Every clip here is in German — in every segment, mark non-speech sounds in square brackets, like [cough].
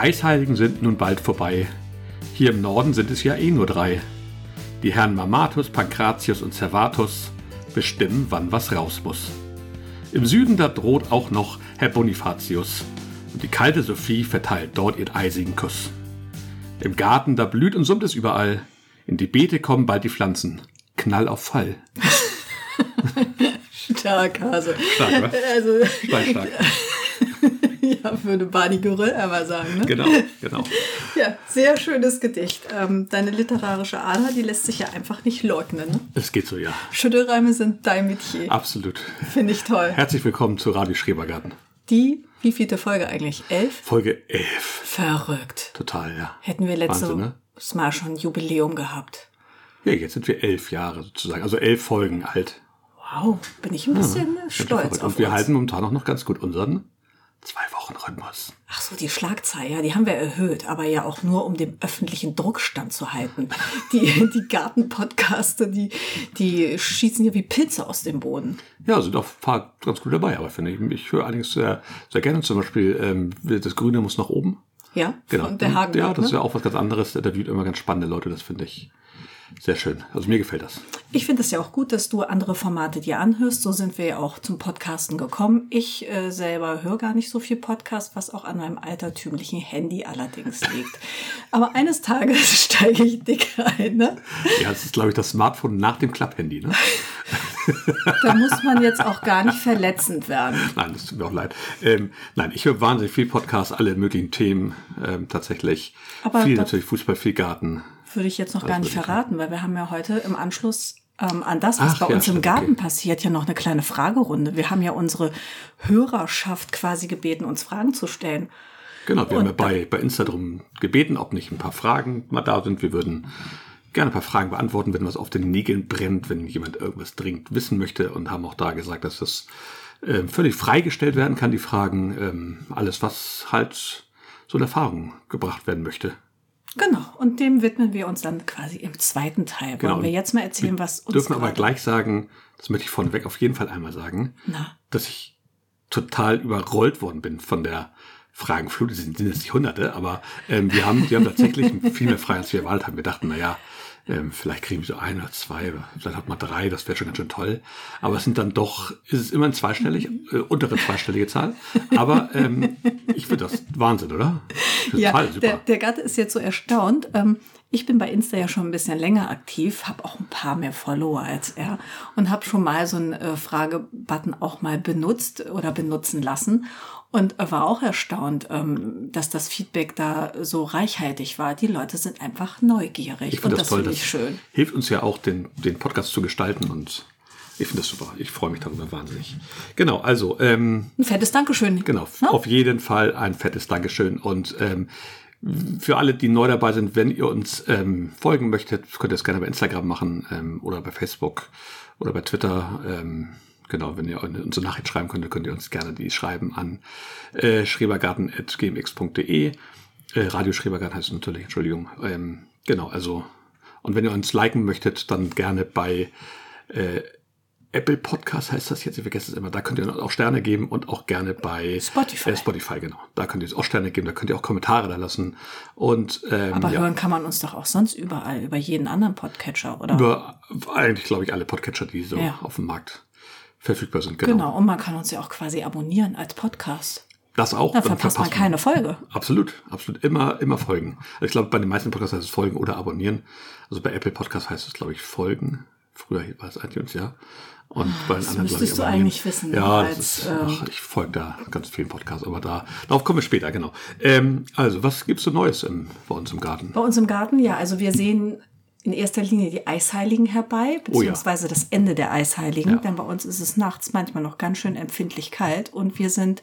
Die Eisheiligen sind nun bald vorbei. Hier im Norden sind es ja eh nur drei. Die Herren Mamatus, Pankratius und Servatus bestimmen, wann was raus muss. Im Süden da droht auch noch Herr Bonifatius und die kalte Sophie verteilt dort ihren eisigen Kuss. Im Garten da blüht und summt es überall. In die Beete kommen bald die Pflanzen. Knall auf Fall. [laughs] Stark, Hase. Stark, was? Also, stark. [laughs] [laughs] ja, würde Barney Geröll aber sagen, ne? Genau, genau. [laughs] Ja, sehr schönes Gedicht. Ähm, deine literarische Ader, die lässt sich ja einfach nicht leugnen. Ne? Es geht so, ja. Schüttelreime sind dein Metier. Absolut. Finde ich toll. Herzlich willkommen zu Radio Schrebergarten. Die, wie vielte Folge eigentlich? Elf? Folge 11. Verrückt. Total, ja. Hätten wir letztes ne? Mal schon ein Jubiläum gehabt. Ja, jetzt sind wir elf Jahre sozusagen, also elf Folgen alt. Wow, bin ich ein bisschen äh, Ganz stolz auf Und wir uns. halten momentan auch noch ganz gut unseren Zwei-Wochen-Rhythmus. Ach so, die Schlagzahl, ja, die haben wir erhöht, aber ja auch nur, um dem öffentlichen Druck standzuhalten. [laughs] Die, die Gartenpodcaste, die, die schießen ja wie Pilze aus dem Boden. Ja, sind auch ganz gut dabei, aber finde ich. Ich höre allerdings sehr, sehr gerne zum Beispiel, ähm, das Grüne muss nach oben. Ja, Genau. und der Hagen. ja, das ist ja auch was ganz anderes. Der interviewt immer ganz spannende Leute, das finde ich sehr schön. Also mir gefällt das. Ich finde es ja auch gut, dass du andere Formate dir anhörst. So sind wir ja auch zum Podcasten gekommen. Ich äh, selber höre gar nicht so viel Podcast, was auch an meinem altertümlichen Handy allerdings [laughs] liegt. Aber eines Tages [laughs] steige ich dick ein. Ne? Ja, das ist, glaube ich, das Smartphone nach dem Klapphandy, ne? [laughs] Da muss man jetzt auch gar nicht verletzend werden. Nein, das tut mir auch leid. Ähm, nein, ich höre wahnsinnig viel Podcasts, alle möglichen Themen ähm, tatsächlich. Aber viel natürlich Fußball, viel Garten. Würde ich jetzt noch gar nicht verraten, weil wir haben ja heute im Anschluss ähm, an das, was Ach, bei ja, uns im Garten okay. passiert, ja noch eine kleine Fragerunde. Wir haben ja unsere Hörerschaft quasi gebeten, uns Fragen zu stellen. Genau, wir Und haben ja bei, bei Insta drum gebeten, ob nicht ein paar Fragen mal da sind. Wir würden gerne ein paar Fragen beantworten, wenn was auf den Nägeln brennt, wenn jemand irgendwas dringend wissen möchte und haben auch da gesagt, dass das ähm, völlig freigestellt werden kann, die Fragen. Ähm, alles, was halt so in Erfahrung gebracht werden möchte. Genau, und dem widmen wir uns dann quasi im zweiten Teil. Genau. Wollen wir jetzt mal erzählen, was uns dürfen aber gleich sagen, das möchte ich vorneweg auf jeden Fall einmal sagen, Na. dass ich total überrollt worden bin von der Fragenflut. Es sind, jetzt nicht hunderte, aber ähm, wir, haben, wir haben tatsächlich [laughs] viel mehr frei, als wir erwartet haben. Wir dachten, naja, ähm, vielleicht kriegen wir so ein oder zwei, vielleicht hat man drei, das wäre schon ganz schön toll. Aber es sind dann doch, ist es immer zweistellig, äh, untere zweistellige Zahl. Aber ähm, ich finde das Wahnsinn, oder? Total Ja, der, der Gatte ist jetzt so erstaunt. Ähm, ich bin bei Insta ja schon ein bisschen länger aktiv, habe auch ein paar mehr Follower als er und habe schon mal so einen äh, Fragebutton auch mal benutzt oder benutzen lassen und äh, war auch erstaunt, ähm, dass das Feedback da so reichhaltig war. Die Leute sind einfach neugierig Ich und das das toll. finde ich schön. hilft uns ja auch, den, den Podcast zu gestalten und ich finde das super. Ich freue mich darüber wahnsinnig. Genau, also ähm, Ein fettes Dankeschön. Genau, Ne? auf jeden Fall ein fettes Dankeschön. Und ähm, für alle, die neu dabei sind, wenn ihr uns ähm, folgen möchtet, könnt ihr das gerne bei Instagram machen ähm, oder bei Facebook oder bei Twitter. Ähm, genau, wenn ihr uns eine Nachricht schreiben könnt, könnt ihr uns gerne die schreiben an äh, schrebergarten.gmx.de. Äh, Radio Schrebergarten heißt es natürlich, Entschuldigung. Ähm, genau, also und wenn ihr uns liken möchtet, dann gerne bei äh, Apple Podcast heißt das jetzt, ich vergesse es immer, da könnt ihr uns auch Sterne geben und auch gerne bei Spotify. Äh, Spotify, genau. Da könnt ihr auch Sterne geben, da könnt ihr auch Kommentare da lassen. Und ähm, Aber ja, hören kann man uns doch auch sonst überall, über jeden anderen Podcatcher, oder? über eigentlich, glaube ich, alle Podcatcher, die so Ja. auf dem Markt verfügbar sind. Genau. genau, und man kann uns ja auch quasi abonnieren als Podcast. Das auch. Da dann verpasst man verpasst keine Folge. Absolut, absolut. Immer, immer folgen. Also ich glaube, bei den meisten Podcasts heißt es folgen oder abonnieren. Also bei Apple Podcast heißt es, glaube ich, folgen. Früher war es iTunes, ja. Und bei den das anderen, müsstest du eigentlich wissen, Ja, als, das ist, ähm, ach, ich folge da ganz vielen Podcasts, aber da, darauf kommen wir später, genau. Ähm, also, was gibt's so Neues im, bei uns im Garten? Bei uns im Garten, ja, also wir sehen in erster Linie die Eisheiligen herbei, Oh ja. beziehungsweise das Ende der Eisheiligen, Ja. denn bei uns ist es nachts manchmal noch ganz schön empfindlich kalt und wir sind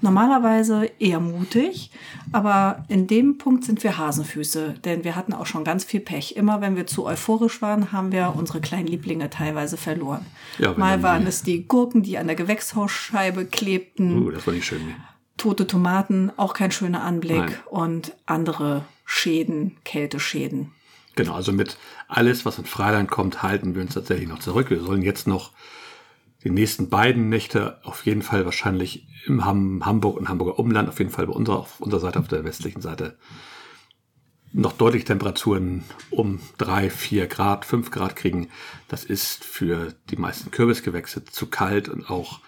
normalerweise eher mutig, aber in dem Punkt sind wir Hasenfüße, denn wir hatten auch schon ganz viel Pech. Immer wenn wir zu euphorisch waren, haben wir unsere kleinen Lieblinge teilweise verloren. Ja, Mal waren es die Gurken, die an der Gewächshausscheibe klebten, Uh, das war nicht schön. Tote Tomaten, auch kein schöner Anblick Nein. und andere Schäden, Kälteschäden. Genau, also mit alles, was in Freiland kommt, halten wir uns tatsächlich noch zurück. Wir sollen jetzt noch die nächsten beiden Nächte auf jeden Fall wahrscheinlich im Ham Hamburg und Hamburger Umland, auf jeden Fall bei unserer, auf unserer Seite, auf der westlichen Seite, noch deutlich Temperaturen um drei, vier Grad, fünf Grad kriegen. Das ist für die meisten Kürbisgewächse zu kalt und auch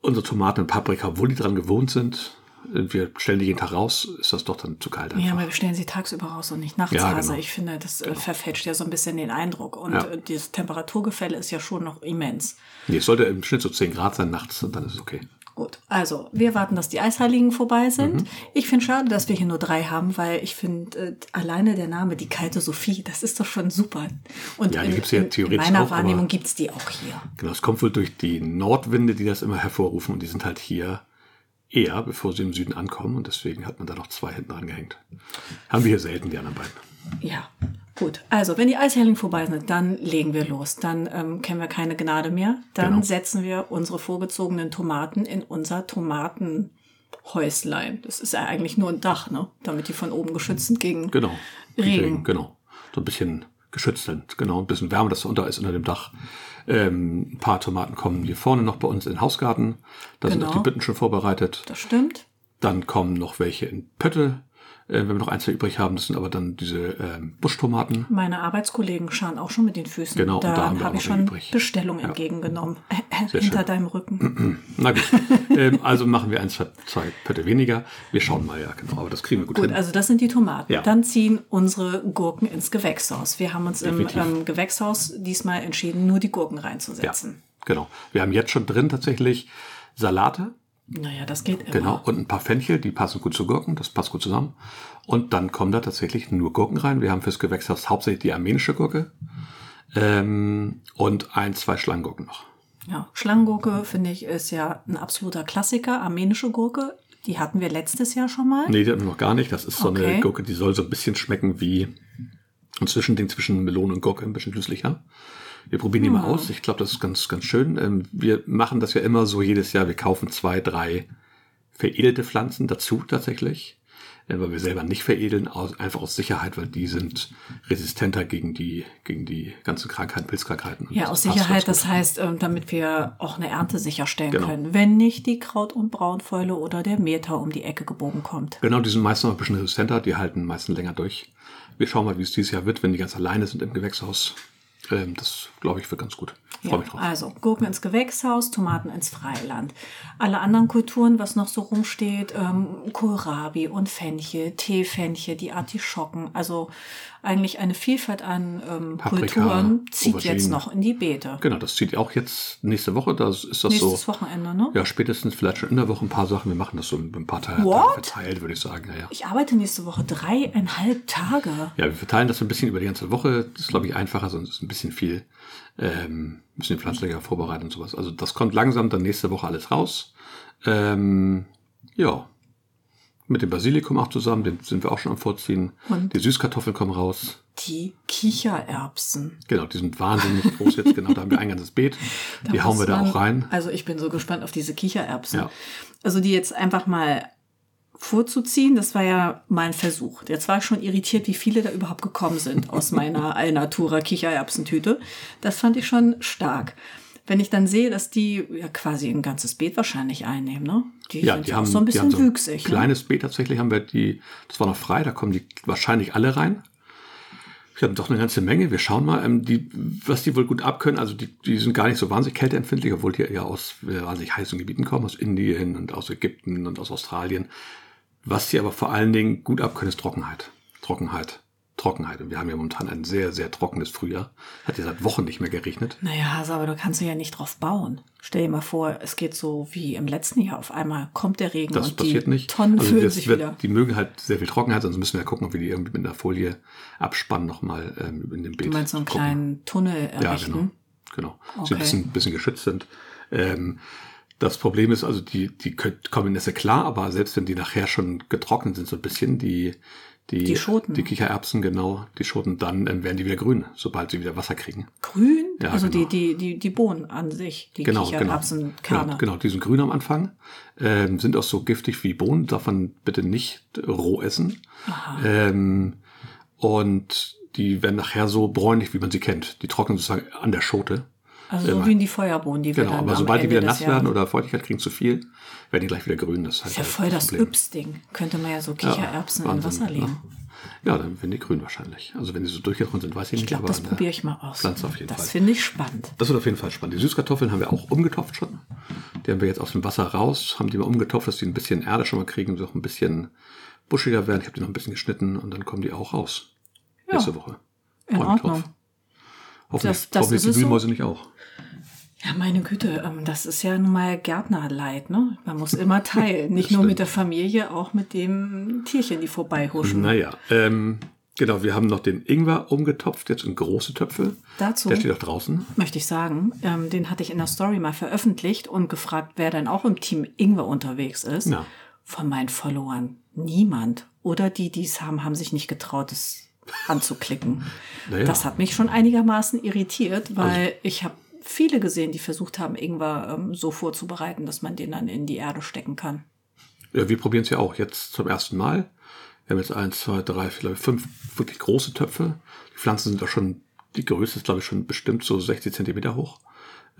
unsere Tomaten und Paprika, obwohl die dran gewohnt sind, wir stellen die jeden Tag raus, ist das doch dann zu kalt. Ja, einfach. aber wir stellen sie tagsüber raus und nicht nachts. Ja, also genau. ich finde, das äh, verfälscht ja so ein bisschen den Eindruck. Und Ja. äh, dieses Temperaturgefälle ist ja schon noch immens. Nee, es sollte im Schnitt so 10 Grad sein nachts und dann ist es okay. Gut, also wir warten, dass die Eisheiligen vorbei sind. Mhm. Ich finde schade, dass wir hier nur drei haben, weil ich finde äh, alleine der Name, die kalte Sophie, das ist doch schon super. Und Ja, die in, gibt's ja in, in theoretisch meiner auch, Wahrnehmung aber- gibt's die auch hier. Genau, es kommt wohl durch die Nordwinde, die das immer hervorrufen und die sind halt hier eher, bevor sie im Süden ankommen und deswegen hat man da noch zwei hinten angehängt. Haben wir hier selten, die anderen beiden. Ja, gut. Also, wenn die Eisheiligen vorbei sind, dann legen wir los. Dann ähm, kennen wir keine Gnade mehr. Dann Genau. setzen wir unsere vorgezogenen Tomaten in unser Tomatenhäuslein. Das ist ja eigentlich nur ein Dach, ne? Damit die von oben geschützt sind gegen Genau. Regen. Genau. So ein bisschen geschützt sind. Genau, ein bisschen Wärme, das unter ist unter dem Dach. Ähm, ein paar Tomaten kommen hier vorne noch bei uns in den Hausgarten. Da sind Genau. auch die Bütten schon vorbereitet. Das stimmt. Dann kommen noch welche in Pötte, äh, wenn wir noch ein, zwei übrig haben. Das sind aber dann diese ähm, Buschtomaten. Meine Arbeitskollegen schauen auch schon mit den Füßen. Genau, und da, da haben wir habe auch ich schon übrig. Bestellung entgegengenommen. [laughs] Äh, äh, hinter schön. deinem Rücken. [clears throat] Na gut. ähm, also machen wir ein, zwei, zwei Pötte weniger. Wir schauen mal, ja, genau. Aber das kriegen wir gut, Gut, hin. also das sind die Tomaten. Ja. Dann ziehen unsere Gurken ins Gewächshaus. Wir haben uns im Definitiv. ähm, Gewächshaus diesmal entschieden, nur die Gurken ja, reinzusetzen. genau. Wir haben jetzt schon drin tatsächlich Salate, Naja, das geht immer. genau, und ein paar Fenchel, die passen gut zu Gurken, das passt gut zusammen. Und dann kommen da tatsächlich nur Gurken rein. Wir haben fürs Gewächshaus hauptsächlich die armenische Gurke ähm, und ein, zwei Schlangengurken noch. Ja, Schlangengurke, finde ich, ist ja ein absoluter Klassiker. Armenische Gurke, die hatten wir letztes Jahr schon mal. Nee, die hatten wir noch gar nicht. Das ist so Okay. eine Gurke, die soll so ein bisschen schmecken wie ein Zwischending zwischen Melone und Gurke, ein bisschen süßlicher. Wir probieren die mal Hm. aus. Ich glaube, das ist ganz, ganz schön. Ähm, Wir machen das ja immer so jedes Jahr. Wir kaufen zwei, drei veredelte Pflanzen dazu tatsächlich, äh, weil wir selber nicht veredeln, aus, einfach aus Sicherheit, weil die sind resistenter gegen die, gegen die ganzen Krankheiten, Pilzkrankheiten. Ja, aus Sicherheit, das heißt, ähm, damit wir auch eine Ernte sicherstellen Genau. können, wenn nicht die Kraut- und Braunfäule oder der Meter um die Ecke gebogen kommt. Genau, die sind meistens noch ein bisschen resistenter, die halten meistens länger durch. Wir schauen mal, wie es dieses Jahr wird, wenn die ganz alleine sind im Gewächshaus. Ähm, das, glaube ich, wird ganz gut. Drauf. Also Gurken ins Gewächshaus, Tomaten ins Freiland. Alle anderen Kulturen, was noch so rumsteht, ähm, Kohlrabi und Fenchel, Teefenchel, die Artischocken. Also eigentlich eine Vielfalt an ähm, Paprika, Kulturen zieht Auberginen. jetzt noch in die Beete. Genau, das zieht auch jetzt nächste Woche. Das ist das Nächstes so. Wochenende, ne? Ja, spätestens vielleicht schon in der Woche ein paar Sachen. Wir machen das so in ein paar Teile What? verteilt, würde ich sagen. Ja, ja. Ich arbeite nächste Woche dreieinhalb Tage. ja, wir verteilen das so ein bisschen über die ganze Woche. Das ist, glaube ich, einfacher, sonst ist ein bisschen viel, ähm, müssen die Pflanzlinge vorbereiten und sowas. Also das kommt langsam dann nächste Woche alles raus. Ähm, ja. Mit dem Basilikum auch zusammen, den sind wir auch schon am Vorziehen. Und? Die Süßkartoffeln kommen raus. Die Kichererbsen. Genau, die sind wahnsinnig groß jetzt. Genau, da haben wir ein ganzes Beet. [laughs] Die hauen wir da man- auch rein. Also ich bin so gespannt auf diese Kichererbsen. Ja. Also die jetzt einfach mal vorzuziehen, das war ja mal ein Versuch. Jetzt war ich schon irritiert, wie viele da überhaupt gekommen sind aus [laughs] meiner Alnatura Kichererbsentüte. Das fand ich schon stark. Wenn ich dann sehe, dass die ja quasi ein ganzes Beet wahrscheinlich einnehmen, ne? Die Ja, sind die ja haben, auch so ein bisschen haben so ein wüchsig. Ne? kleines Beet tatsächlich haben wir die, das war noch frei, da kommen die wahrscheinlich alle rein. Ich habe doch eine ganze Menge. Wir schauen mal, ähm, die, was die wohl gut abkönnen. Also die, die sind gar nicht so wahnsinnig kälteempfindlich, obwohl die ja aus wahnsinnig heißen Gebieten kommen, aus Indien und aus Ägypten und aus Australien. Was die aber vor allen Dingen gut abkönnen, ist Trockenheit. Trockenheit. Trockenheit. Und wir haben ja momentan ein sehr, sehr trockenes Frühjahr. Hat ja seit Wochen nicht mehr geregnet. Naja, also, aber du kannst ja nicht drauf bauen. Stell dir mal vor, es geht so wie im letzten Jahr. Auf einmal kommt der Regen Das und passiert die nicht. Tonnen Also füllen sich wird, wieder. Die mögen halt sehr viel Trockenheit, sonst müssen wir ja gucken, ob wir die irgendwie mit einer Folie abspannen nochmal ähm, in dem Beet. Du meinst so einen gucken. kleinen Tunnel Ja, errichten? genau. Genau. Sie Okay. ein bisschen, bisschen geschützt sind. Ähm, das Problem ist also, die, die kommen in Nässe klar, aber selbst wenn die nachher schon getrocknet sind, so ein bisschen, die, die, Die Schoten. die Kichererbsen, genau, die Schoten, dann ähm, werden die wieder grün, sobald sie wieder Wasser kriegen. Grün? Ja, also genau. die, die, die, die Bohnen an sich, die Genau, genau. Kichererbsenkerne. Genau, genau, die sind grün am Anfang, ähm, sind auch so giftig wie Bohnen, darf man bitte nicht roh essen. Ähm, und die werden nachher so bräunlich, wie man sie kennt. Die trocknen sozusagen an der Schote. Also so wie in die Feuerbohnen, die wir Genau, dann aber sobald die wieder nass werden Jahres- oder Feuchtigkeit kriegen zu viel, werden die gleich wieder grün. Das ist, halt ja voll das Problem. Yps-Ding. Könnte man ja so Ja, Kichererbsen in Wahnsinn, Wasser legen. ne? Ja, dann werden die grün wahrscheinlich. Also wenn die so durchgetrocknet sind, weiß ich, Ich nicht. glaube, aber das probiere ich mal aus. Pflanze auf jeden das Fall. finde ich spannend. Das wird auf jeden Fall spannend. Die Süßkartoffeln haben wir auch umgetopft schon. Die haben wir jetzt aus dem Wasser raus, haben die mal umgetopft, dass die ein bisschen Erde schon mal kriegen und auch ein bisschen buschiger werden. Ich habe die noch ein bisschen geschnitten und dann kommen die auch raus. Ja, Nächste Woche. in Ordnung. Hoffentlich, Das- das hoffentlich die es so. Wühlmäuse nicht auch. Ja, meine Güte, ähm, das ist ja nun mal Gärtnerleid, ne? Man muss immer [laughs] teilen. Nicht nur mit der Familie, auch mit dem Tierchen, die vorbeihuschen. Naja, ähm, genau, wir haben noch den Ingwer umgetopft, jetzt in große Töpfe. Dazu Der steht auch draußen. möchte ich sagen, ähm, den hatte ich in der Story mal veröffentlicht und gefragt, wer denn auch im Team Ingwer unterwegs ist. Ja. Von meinen Followern niemand. Oder die, die es haben, haben sich nicht getraut, es anzuklicken. [laughs] Naja. Das hat mich schon einigermaßen irritiert, weil ich habe viele gesehen, die versucht haben, Ingwer ähm, so vorzubereiten, dass man den dann in die Erde stecken kann. Ja, wir probieren es ja auch jetzt zum ersten Mal. Wir haben jetzt eins, zwei, drei, vier, fünf wirklich große Töpfe. Die Pflanzen sind auch schon, die Größe ist, glaube ich, schon bestimmt so 60 Zentimeter hoch.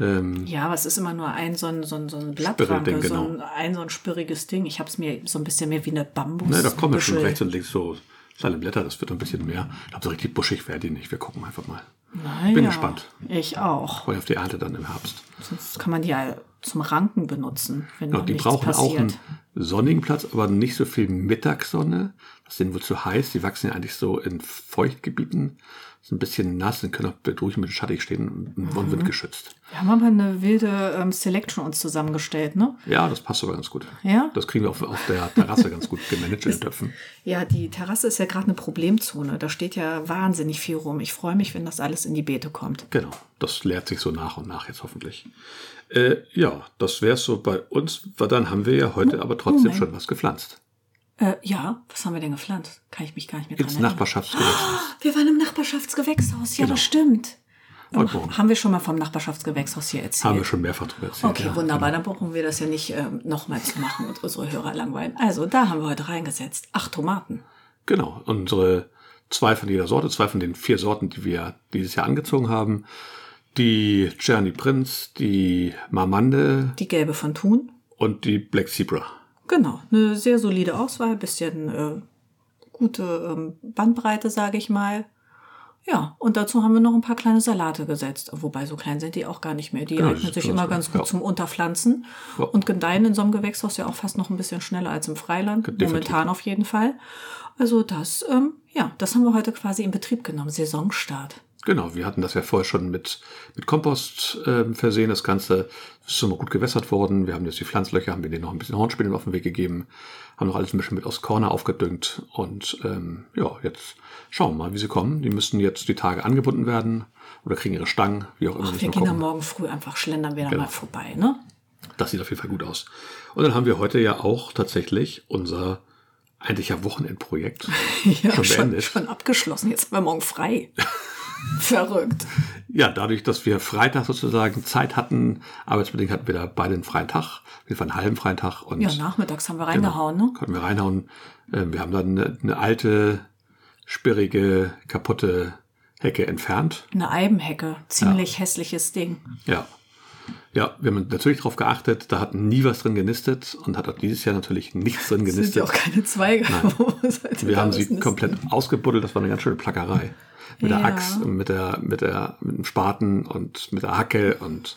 Ähm, Ja, aber es ist immer nur ein so ein, so ein, so ein Blattranke, so genau. ein, ein so ein spürriges Ding. Ich habe es mir so ein bisschen mehr wie eine Bambus. ne, da kommen ja schon rechts und links so kleine Blätter, das wird ein bisschen mehr. Ich glaube, so richtig buschig werden die nicht. Wir gucken einfach mal. Naja, Bin gespannt. Ich auch. Freue auf die Ernte dann im Herbst. Sonst kann man die ja zum Ranken benutzen, wenn Genau, die brauchen auch einen passiert. sonnigen Platz, aber nicht so viel Mittagssonne. Das ist denen wohl zu heiß. Die wachsen ja eigentlich so in Feuchtgebieten. Ist ein bisschen nass und können auch ruhig mit schattig stehen und Mhm. wird geschützt. Wir haben aber eine wilde ähm, Selection uns zusammengestellt, ne? Ja, das passt sogar ganz gut. Ja? Das kriegen wir auf, auf der Terrasse ganz gut gemanagt in den Töpfen. Ja, die Terrasse ist ja gerade eine Problemzone. Da steht ja wahnsinnig viel rum. Ich freue mich, wenn das alles in die Beete kommt. Genau, das leert sich so nach und nach jetzt hoffentlich. Äh, ja, das wäre so bei uns. Weil Dann haben wir ja heute aber trotzdem Moment. schon was gepflanzt. Äh, ja, was haben wir denn gepflanzt? Kann ich mich gar nicht mehr dran Ins erinnern. Nachbarschaftsgewächshaus. Wir waren im Nachbarschaftsgewächshaus. Ja, Genau. das stimmt. Morgen. Haben wir schon mal vom Nachbarschaftsgewächshaus hier erzählt? Haben wir schon mehrfach drüber erzählt. Okay, ja. wunderbar. Dann brauchen wir das ja nicht ähm, nochmal zu machen und unsere Hörer langweilen. Also, da haben wir heute reingesetzt. Acht Tomaten. Genau, unsere zwei von jeder Sorte, zwei von den vier Sorten, die wir dieses Jahr angezogen haben. Die Cherny Prince, die Marmande Die gelbe von Thun. und die Black Zebra. Genau, eine sehr solide Auswahl, bisschen äh, gute ähm, Bandbreite, sage ich mal. Ja, und dazu haben wir noch ein paar kleine Salate gesetzt. Wobei, so klein sind die auch gar nicht mehr. Die Genau, eignen sich immer ganz gut ja. zum Unterpflanzen. Ja. Und gedeihen in so einem Gewächshaus ja auch fast noch ein bisschen schneller als im Freiland. Definitiv. Momentan auf jeden Fall. Also das, ähm, ja, das haben wir heute quasi in Betrieb genommen. Saisonstart. Genau, wir hatten das ja vorher schon mit, mit Kompost ähm, versehen. Das Ganze ist schon mal gut gewässert worden. Wir haben jetzt die Pflanzlöcher, haben wir denen noch ein bisschen Hornspinnen auf den Weg gegeben, haben noch alles ein bisschen mit aus Corner aufgedüngt. Und ähm, ja, jetzt schauen wir mal, wie sie kommen. Die müssen jetzt die Tage angebunden werden oder kriegen ihre Stangen, wie auch immer. Ach, wir gehen dann morgen früh einfach schlendern wir dann Genau. mal vorbei, ne? Das sieht auf jeden Fall gut aus. Und dann haben wir heute ja auch tatsächlich unser eigentlich ja Wochenendprojekt [laughs] Ja, schon schon, schon abgeschlossen. Jetzt haben wir morgen frei. [laughs] [laughs] Verrückt. Ja, dadurch, dass wir Freitag sozusagen Zeit hatten, arbeitsbedingt hatten wir da beide einen freien Tag, wir einen halben freien Tag und Ja, nachmittags haben wir reingehauen, ne? konnten wir reinhauen. Ähm, Wir haben dann eine, eine alte, sperrige, kaputte Hecke entfernt. Eine Eibenhecke. Ziemlich hässliches Ding. Ja. Ja, wir haben natürlich darauf geachtet, da hat nie was drin genistet und hat auch dieses Jahr natürlich nichts drin [laughs] Es sind ja genistet. auch keine Zweige. Sollte Wir haben sie nisten? komplett ausgebuddelt, das war eine ganz schöne Plackerei. Mit der Ja. Axt und mit der, mit der, mit dem Spaten und mit der Hacke und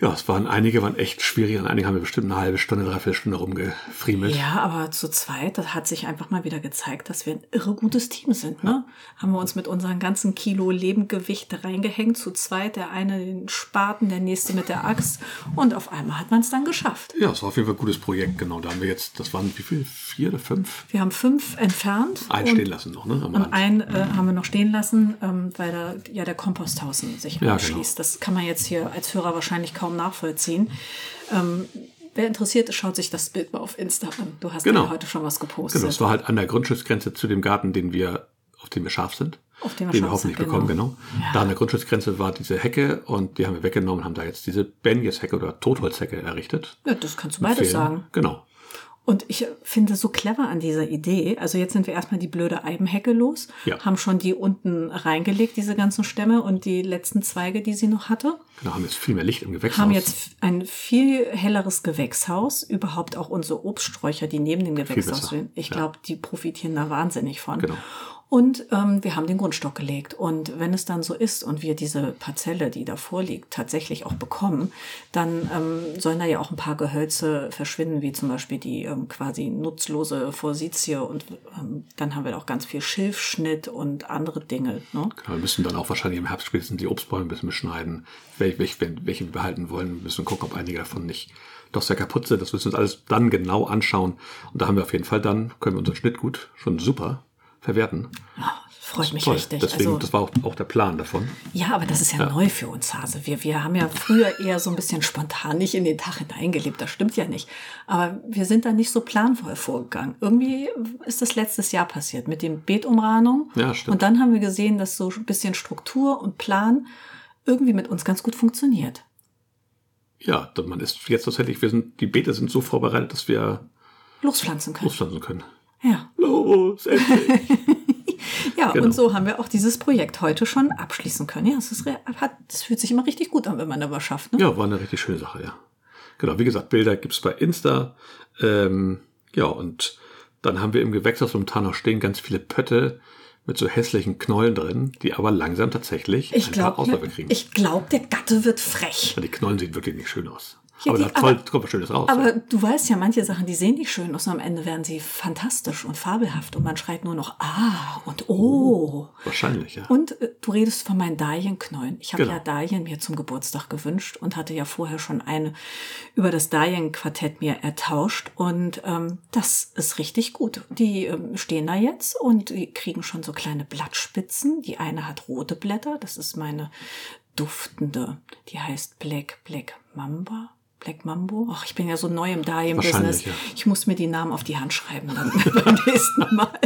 Ja, es waren einige, waren echt schwierig. An einigen haben wir bestimmt eine halbe Stunde, dreiviertel Stunde rumgefriemelt. Ja, aber zu zweit, das hat sich einfach mal wieder gezeigt, dass wir ein irre gutes Team sind. Ne? Haben wir uns mit unseren ganzen Kilo Lebengewicht reingehängt. Zu zweit, der eine den Spaten, der nächste mit der Axt. Und auf einmal hat man es dann geschafft. Ja, es war auf jeden Fall ein gutes Projekt, genau. Da haben wir jetzt, das waren wie viel? Vier oder fünf? Wir haben fünf entfernt. Einen stehen lassen noch, ne? Am Und einen äh, haben wir noch stehen lassen, ähm, weil da ja der Komposthausen sich Ja, anschließt. genau. Das kann man jetzt hier als Hörer wahrscheinlich kaum nachvollziehen. Ähm, wer interessiert ist, schaut sich das Bild mal auf Insta an. Du hast Genau. ja heute schon was gepostet. Genau, es war halt an der Grundstücksgrenze zu dem Garten, den wir, auf dem wir scharf sind. Auf den wir den wir hoffentlich sind, bekommen, genau. genau. Ja. Da an der Grundstücksgrenze war diese Hecke und die haben wir weggenommen, haben da jetzt diese Benjes-Hecke oder Totholzhecke errichtet. Ja, das kannst du beides sagen. Genau. Und ich finde so clever an dieser Idee. Also jetzt sind wir erstmal die blöde Eibenhecke los, Ja. haben schon die unten reingelegt, diese ganzen Stämme und die letzten Zweige, die sie noch hatte. Genau, haben jetzt viel mehr Licht im Gewächshaus. haben jetzt ein viel helleres Gewächshaus. Überhaupt auch unsere Obststräucher, die neben dem Gewächshaus stehen. Ich ja. glaube, die profitieren da wahnsinnig von. Genau. Und ähm, wir haben den Grundstock gelegt. Und wenn es dann so ist und wir diese Parzelle, die da vorliegt, tatsächlich auch bekommen, dann ähm, sollen da ja auch ein paar Gehölze verschwinden, wie zum Beispiel die ähm, quasi nutzlose Forsythie. Und ähm, dann haben wir auch ganz viel Schilfschnitt und andere Dinge. Ne? Genau, wir müssen dann auch wahrscheinlich im Herbst spätestens die Obstbäume ein bisschen beschneiden, welche, welche, welche wir behalten wollen. Wir müssen gucken, ob einige davon nicht doch sehr kaputt sind. Das müssen wir uns alles dann genau anschauen. Und da haben wir auf jeden Fall dann, können wir unseren Schnittgut schon super verwerten. Ja, freut mich Toll. richtig. Deswegen, also, das war auch, auch der Plan davon. Ja, aber das ist ja, neu für uns, Hase. Wir, wir haben ja früher eher so ein bisschen spontan nicht in den Tag hineingelebt. Das stimmt ja nicht. Aber wir sind da nicht so planvoll vorgegangen. Irgendwie ist das letztes Jahr passiert mit dem Beetumrahnung. Ja, stimmt. Und dann haben wir gesehen, dass so ein bisschen Struktur und Plan irgendwie mit uns ganz gut funktioniert. Ja, man ist jetzt tatsächlich, wir sind, die Beete sind so vorbereitet, dass wir Lospflanzen können. lospflanzen können. Ja. Los, endlich. [laughs] Ja, Genau. und so haben wir auch dieses Projekt heute schon abschließen können. Ja, es ist, hat, es fühlt sich immer richtig gut an, wenn man da was schafft. Ne? Ja, war eine richtig schöne Sache, ja. Genau, wie gesagt, Bilder gibt's bei Insta. Ähm, ja, und dann haben wir im Gewächshaus momentan noch stehen ganz viele Pötte mit so hässlichen Knollen drin, die aber langsam tatsächlich Ich ein paar glaube, Ausläufe kriegen. ich glaub, der Gatte wird frech. Weil die Knollen sehen wirklich nicht schön aus. Ja, aber die- da aber- kommt was Schönes raus. Aber du weißt ja, manche Sachen, die sehen nicht schön aus, und am Ende werden sie fantastisch und fabelhaft und man schreit nur noch Ah und Oh. Wahrscheinlich, ja. Und äh, du redest von meinen Dahlienknollen. Ich habe Genau. ja Dahlien mir zum Geburtstag gewünscht und hatte ja vorher schon eine über das Dahlien-Quartett mir ertauscht. Und ähm, das ist richtig gut. Die ähm, stehen da jetzt und die kriegen schon so kleine Blattspitzen. Die eine hat rote Blätter. Das ist meine duftende. Die heißt Black Black Mamba. Black Mambo. Ach, ich bin ja so neu im. Wahrscheinlich, ja. Ich muss mir die Namen auf die Hand schreiben dann [laughs] beim nächsten Mal.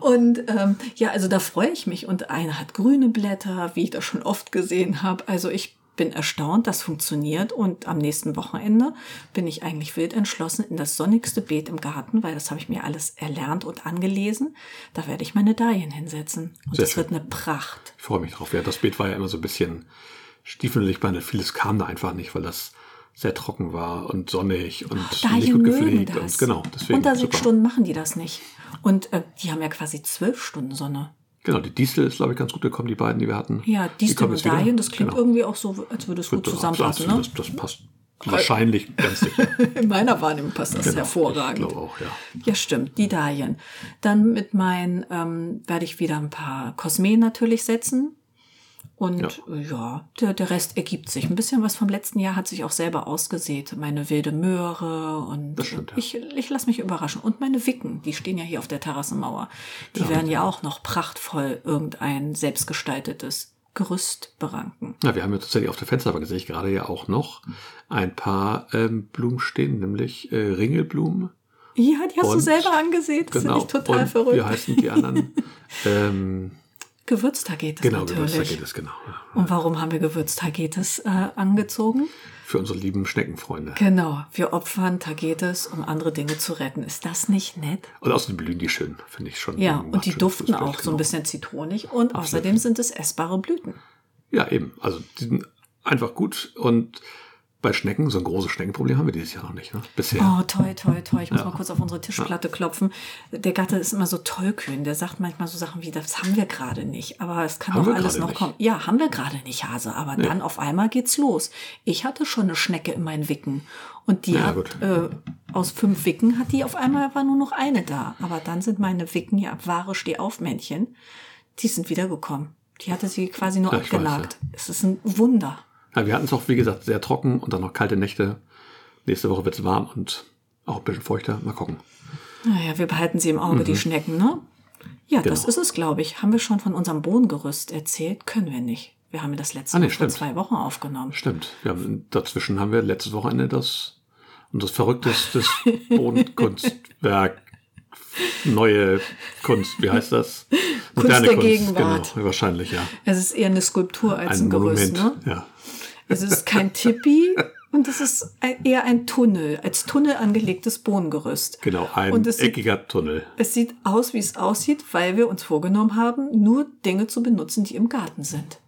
Und ähm, ja, also da freue ich mich. Und eine hat grüne Blätter, wie ich das schon oft gesehen habe. Also ich bin erstaunt, das funktioniert. Und am nächsten Wochenende bin ich eigentlich wild entschlossen in das sonnigste Beet im Garten, weil das habe ich mir alles erlernt und angelesen. Da werde ich meine Dahlien hinsetzen. Und Sehr das schön. wird eine Pracht. Ich freue mich drauf. Ja, das Beet war ja immer so ein bisschen stiefelig behandelt. Vieles kam da einfach nicht, weil das sehr trocken war und sonnig und nicht Dahlien gut gepflegt. das. Und genau, deswegen. Unter sechs. Stunden machen die das nicht. Und äh, die haben ja quasi zwölf Stunden Sonne. Genau, die Distel ist, glaube ich, ganz gut gekommen, die beiden, die wir hatten. Ja, Die Distel und. Dahlien, das klingt Genau. irgendwie auch so, als würde es gut zusammenpassen. das, Ne? das, das passt wahrscheinlich [laughs] ganz sicher. In meiner Wahrnehmung passt das Genau, hervorragend. Ich glaube auch, ja. Ja, stimmt, die Dahlien. Dann mit meinen ähm, werde ich wieder ein paar Kosmeen natürlich setzen. Und Ja. ja, der, der Rest ergibt sich. Ein bisschen was vom letzten Jahr hat sich auch selber ausgesät. Meine wilde Möhre und stimmt, ja. ich, ich lasse mich überraschen. Und meine Wicken, die stehen ja hier auf der Terrassenmauer. Die werden ja auch noch prachtvoll irgendein selbstgestaltetes Gerüst beranken. Na, wir haben ja tatsächlich auf der Fensterbank, sehe ich gerade ja auch noch, ein paar ähm, Blumen stehen, nämlich äh, Ringelblumen. Ja, die hast du Und- selber angesehen. Das Genau. finde ich total verrückt. Wie heißen die anderen? [laughs] ähm, Gewürztagetes genau, natürlich. Gewürztagetes, genau. Und warum haben wir Gewürztagetes äh, angezogen? Für unsere lieben Schneckenfreunde. Genau, wir opfern Tagetes, um andere Dinge zu retten. Ist das nicht nett? Und außerdem blühen die schön, finde ich schon. Ja, und die duften auch so ein genau. bisschen zitronig und außerdem sind es essbare Blüten. Ja, eben. Also die sind einfach gut und bei Schnecken, so ein großes Schneckenproblem haben wir dieses Jahr noch nicht, ne? Bisher. Oh, toll, toll, toll. Ich muss mal kurz auf unsere Tischplatte klopfen. Der Gatte ist immer so tollkühn. Der sagt manchmal so Sachen wie, das haben wir gerade nicht. Aber es kann Haben doch alles noch nicht. kommen. Ja, haben wir gerade nicht, Hase. Aber dann auf einmal geht's los. Ich hatte schon eine Schnecke in meinen Wicken. Und die Ja, hat, gut. äh, aus fünf Wicken hat die auf einmal war nur noch eine da. Aber dann sind meine Wicken ja wahre Stehaufmännchen. Die sind wiedergekommen. Die hatte sie quasi nur Ja, ich weiß, abgenagt. Es ist ein Wunder. Ja, wir hatten es auch, wie gesagt, sehr trocken und dann noch kalte Nächte. Nächste Woche wird es warm und auch ein bisschen feuchter. Mal gucken. Naja, wir behalten sie im Auge, die Schnecken, ne? Ja, das Mhm. Genau. ist es, glaube ich. Haben wir schon von unserem Bodengerüst erzählt? Können wir nicht. Wir haben ja das letzte Ah, nee, Mal vor zwei Wochen aufgenommen. Stimmt. Haben, dazwischen haben wir letztes Wochenende das, unser verrücktestes Bodenkunstwerk, [laughs] neue Kunst, wie heißt das? der Gegenwart. Genau, wahrscheinlich, ja. Es ist eher eine Skulptur als ein, Ein Gerüst, Monument, ne? ja. Es ist kein Tippi und es ist eher ein Tunnel, als Tunnel angelegtes Bodengerüst. Genau, ein Und es sieht- eckiger Tunnel. Es sieht aus, wie es aussieht, weil wir uns vorgenommen haben, nur Dinge zu benutzen, die im Garten sind.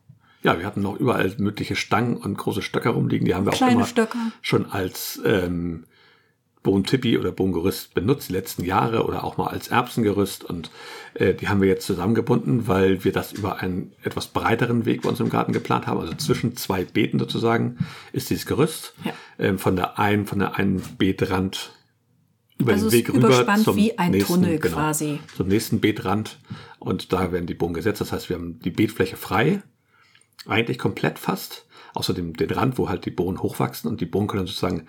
Ja, wir hatten noch überall mögliche Stangen und große Stöcker rumliegen. Die haben wir auch Kleine immer Stöcker. schon als ähm, Bodentippi oder Bodengerüst benutzt, die letzten Jahre oder auch mal als Erbsengerüst. Und äh, die haben wir jetzt zusammengebunden, weil wir das über einen etwas breiteren Weg bei uns im Garten geplant haben. Also zwischen zwei Beeten sozusagen ist dieses Gerüst. Ja. Ähm, von der einen, von der einen Beetrand über Also den Weg rüber überspannt zum wie ein nächsten, Tunnel genau, quasi. Zum nächsten Beetrand. Und da werden die Bohnen gesetzt. Das heißt, wir haben die Beetfläche frei. Eigentlich komplett fast. Außer dem, den Rand, wo halt die Bohnen hochwachsen. Und die Bohnen können sozusagen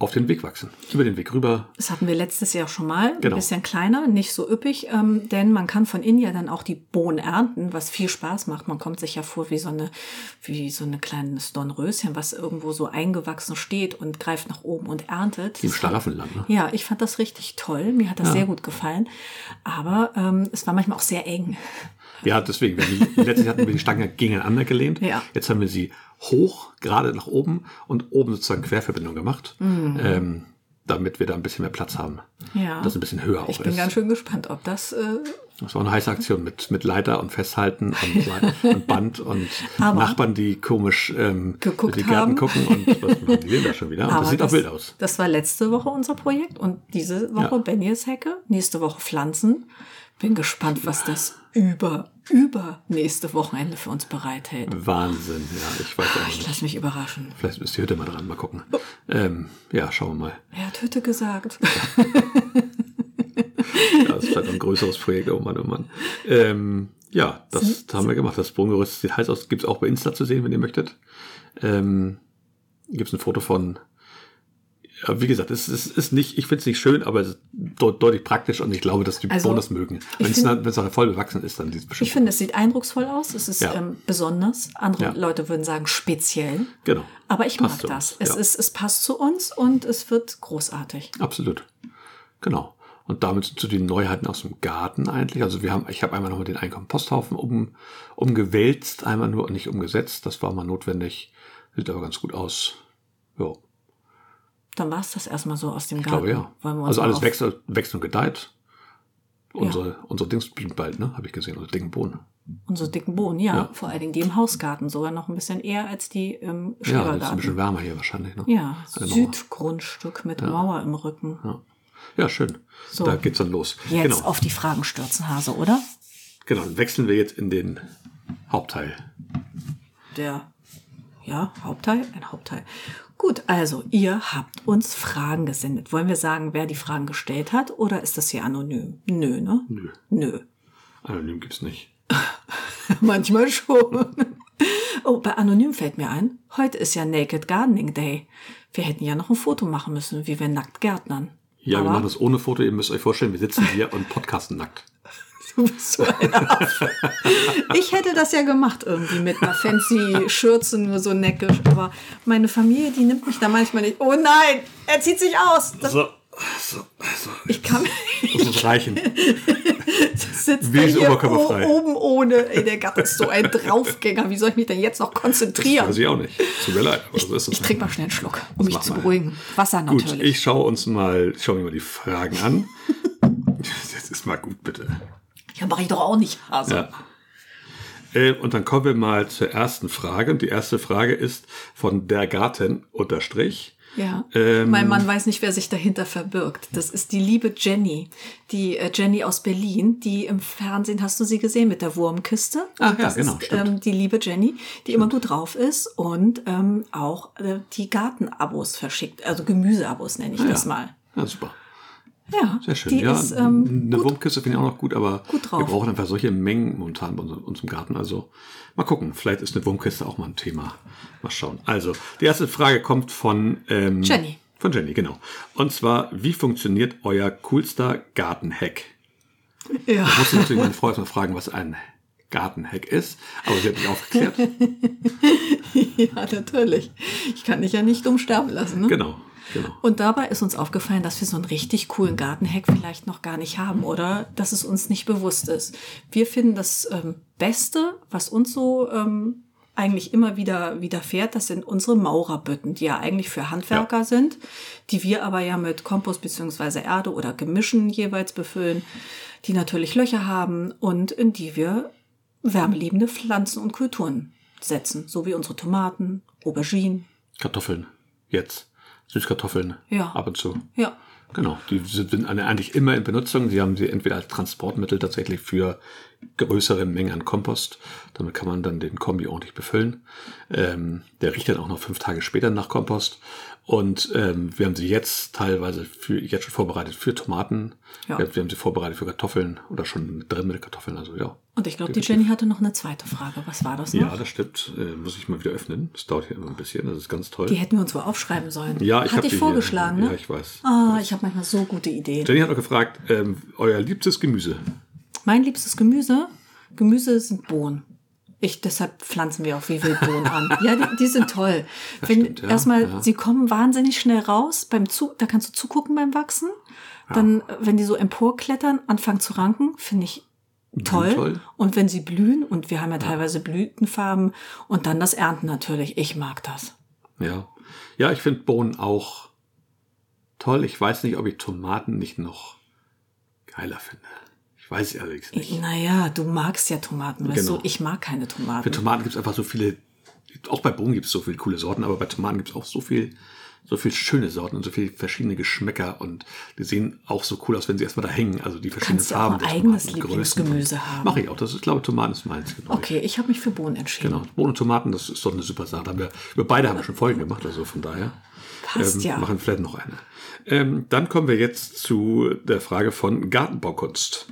auf den Weg wachsen. Über den Weg rüber. Das hatten wir letztes Jahr schon mal, ein Genau. bisschen kleiner, nicht so üppig, ähm, denn man kann von innen ja dann auch die Bohnen ernten, was viel Spaß macht. Man kommt sich ja vor wie so eine, wie so eine kleines Dornröschen, was irgendwo so eingewachsen steht und greift nach oben und erntet. Im Schlaraffenland. Ne? Ja, ich fand das richtig toll. Mir hat das sehr gut gefallen. Aber ähm, es war manchmal auch sehr eng. Ja, deswegen. Letztlich hatten wir die Stange gegeneinander gelehnt. Ja. Jetzt haben wir sie hoch, gerade nach oben und oben sozusagen Querverbindung gemacht, ähm, damit wir da ein bisschen mehr Platz haben. Mhm. Ja. Das ein bisschen höher auch Ich bin ist. ganz schön gespannt, ob das. Äh, Das war eine heiße Aktion mit, mit Leiter und Festhalten und, und Band und [laughs] Aber- Nachbarn, die komisch ähm, Geguckt die Gärten haben. gucken und was machen die da schon wieder? Und aber das sieht auch wild aus. Das war letzte Woche unser Projekt und diese Woche Ja. Benjes Hecke, nächste Woche Pflanzen. Bin gespannt, was das über, über nächste Wochenende für uns bereithält. Wahnsinn, ja, ich weiß auch Ich nicht. lasse mich überraschen. Vielleicht ist die Hütte mal dran, mal gucken. Ähm, ja, schauen wir mal. Wer hat Hütte gesagt? Ja, [laughs] das ist vielleicht ein größeres Projekt, oh Mann, oh Mann. Ähm, ja, das haben wir gemacht. Das Bodengerüst sieht heiß aus. Gibt es auch bei Insta zu sehen, wenn ihr möchtet. Ähm, Gibt es ein Foto von. Ja, wie gesagt, es ist, ist nicht, ich finde es nicht schön, aber es ist de deutlich praktisch und ich glaube, dass die Also, das mögen. Wenn es es nachher voll bewachsen ist, dann sieht es bestimmt. Ich finde, es sieht eindrucksvoll aus. Es ist Ja. ähm, besonders. Andere Ja. Leute würden sagen speziell. Genau. Aber ich Passt mag zu das. Es, ja. ist, es passt zu uns und es wird großartig. Absolut. Genau. Und damit so die Neuheiten aus dem Garten eigentlich. Also wir haben, ich habe einmal nochmal den einen Komposthaufen um, umgewälzt, einmal nur und nicht umgesetzt. Das war mal notwendig. Sieht aber ganz gut aus. Ja, Dann war es das erstmal so aus dem ich Garten. glaube ja. Also alles wächst, wächst und gedeiht. Unsere, unsere Dings blühen bald, ne? Habe ich gesehen. Unsere dicken Bohnen. Unsere dicken Bohnen, ja, Ja. Vor allen Dingen die im Hausgarten, sogar noch ein bisschen eher als die im Ja, das ist ein Schrebergarten. bisschen wärmer hier wahrscheinlich. Ne? Ja. Südgrundstück mit Mauer im Rücken. Ja. ja, schön. So. Da geht's dann los. Jetzt genau. auf die Fragen stürzen, Hase, oder? genau. Dann wechseln wir jetzt in den Hauptteil. Der, ja, Hauptteil, ein Hauptteil. Gut, also ihr habt uns Fragen gesendet. Wollen wir sagen, wer die Fragen gestellt hat oder ist das hier anonym? Nö, ne? Nö. Nö. Anonym gibt's nicht. [laughs] Manchmal schon. Oh, bei Anonym fällt mir ein, heute ist ja Naked Gardening Day. Wir hätten ja noch ein Foto machen müssen, wie wir nackt gärtnern. Ja, wir Aber machen das ohne Foto. Ihr müsst euch vorstellen, wir sitzen hier und podcasten nackt. [laughs] du bist so ein Affe. Ich hätte das ja gemacht irgendwie mit einer fancy Schürze, nur so neckisch. Aber meine Familie, die nimmt mich da manchmal nicht. Oh nein, er zieht sich aus. Das, So, so, so. ich kann Das muss reichen. [laughs] sitzt Wie er ist hier oberkörperfrei? o- oben ohne. Ey, der Gatte ist so ein Draufgänger. Wie soll ich mich denn jetzt noch konzentrieren? Weiß ich auch nicht. Tut mir leid, aber so. Ich trinke mal schnell einen Schluck, um mich mach zu beruhigen. Wasser Gut, natürlich. ich schaue uns mal, ich schaue mir mal die Fragen an. [laughs] Jetzt ist mal gut, bitte. Ja, mache ich doch auch nicht. Also. Ja. Äh, und dann kommen wir mal zur ersten Frage. Und die erste Frage ist von der Garten unterstrich. Ja. Ähm, mein Mann weiß nicht, wer sich dahinter verbirgt. Das ist die liebe Jenny. Die äh, Jenny aus Berlin, die im Fernsehen, hast du sie gesehen mit der Wurmkiste? Ach ja, das genau. Ist, ähm, die liebe Jenny, die stimmt. immer gut drauf ist und ähm, auch äh, die Gartenabos verschickt. Also Gemüseabos nenne ich ah, das ja. mal. Ja, super. Ja, sehr schön. ja, ist, ähm, eine Wurmkiste finde ich auch noch gut, aber gut wir brauchen einfach solche Mengen momentan bei unserem Garten. Also mal gucken, vielleicht ist eine Wurmkiste auch mal ein Thema. Mal schauen. Also, die erste Frage kommt von ähm, Jenny. Von Jenny, genau. Und zwar, wie funktioniert euer coolster Gartenhack? Ja. Da muss ich natürlich meine Frau erstmal fragen, was ein Gartenhack ist, aber sie hat mich aufgeklärt. [laughs] ja, natürlich. Ich kann dich ja nicht umsterben lassen. Ne? Genau. Genau. Und dabei ist uns aufgefallen, dass wir so einen richtig coolen Gartenhack vielleicht noch gar nicht haben oder dass es uns nicht bewusst ist. Wir finden das ähm, Beste, was uns so ähm, eigentlich immer wieder widerfährt, das sind unsere Maurerbütten, die ja eigentlich für Handwerker ja. sind, die wir aber ja mit Kompost beziehungsweise Erde oder Gemischen jeweils befüllen, die natürlich Löcher haben und in die wir wärmeliebende Pflanzen und Kulturen setzen, so wie unsere Tomaten, Auberginen. Kartoffeln, jetzt. Süßkartoffeln ja. ab und zu. Ja. Genau, die sind eigentlich immer in Benutzung. Sie haben sie entweder als Transportmittel tatsächlich für größere Mengen an Kompost. Damit kann man dann den Kombi ordentlich befüllen. Ähm, der riecht dann auch noch fünf Tage später nach Kompost. Und ähm, wir haben sie jetzt teilweise für, jetzt schon vorbereitet für Tomaten. Ja. Wir, wir haben sie vorbereitet für Kartoffeln oder schon drin mit Kartoffeln. Also ja. Und ich glaube, die Jenny hatte noch eine zweite Frage. Was war das noch? Ja, das stimmt. Äh, muss ich mal wieder öffnen. Das dauert hier immer ein bisschen. Das ist ganz toll. Die hätten wir uns wohl aufschreiben sollen. Ja, ich Hatte ich vorgeschlagen, hier. ne? Ja, ich weiß. Ah, ich habe manchmal so gute Ideen. Jenny hat noch gefragt, ähm, euer liebstes Gemüse. Mein liebstes Gemüse? Gemüse sind Bohnen. Ich, deshalb pflanzen wir auch wie Wildbohnen an. [laughs] Ja, die, die sind toll. Wenn, stimmt, ja, erstmal, ja. sie kommen wahnsinnig schnell raus beim Zu, da kannst du zugucken beim Wachsen. Dann, wenn die so emporklettern, anfangen zu ranken, finde ich toll. toll. Und wenn sie blühen, und wir haben ja teilweise Blütenfarben, und dann das Ernten natürlich. Ich mag das. Ja. Ja, ich finde Bohnen auch toll. Ich weiß nicht, ob ich Tomaten nicht noch geiler finde. Ich weiß es allerdings nicht. Naja, du magst ja Tomaten, weißt Genau. du? Ich mag keine Für Tomaten. Tomaten gibt es einfach so viele, auch bei Bohnen gibt es so viele coole Sorten, aber bei Tomaten gibt es auch so viel, so viel schöne Sorten und so viele verschiedene Geschmäcker und die sehen auch so cool aus, wenn sie erstmal da hängen. Also die verschiedenen Kannst ja auch Farben. ein der eigenes Tomaten. Lieblingsgemüse haben. Mache ich auch. Das ist, ich glaube, Tomaten ist meins. Genau. Okay, ich habe mich für Bohnen entschieden. Genau. Bohnen und Tomaten, das ist doch eine super Sache. Wir, über beide haben wir schon Folgen gemacht, also von daher. Passt ähm, ja. Machen vielleicht noch eine. Ähm, dann kommen wir jetzt zu der Frage von Gartenbaukunst.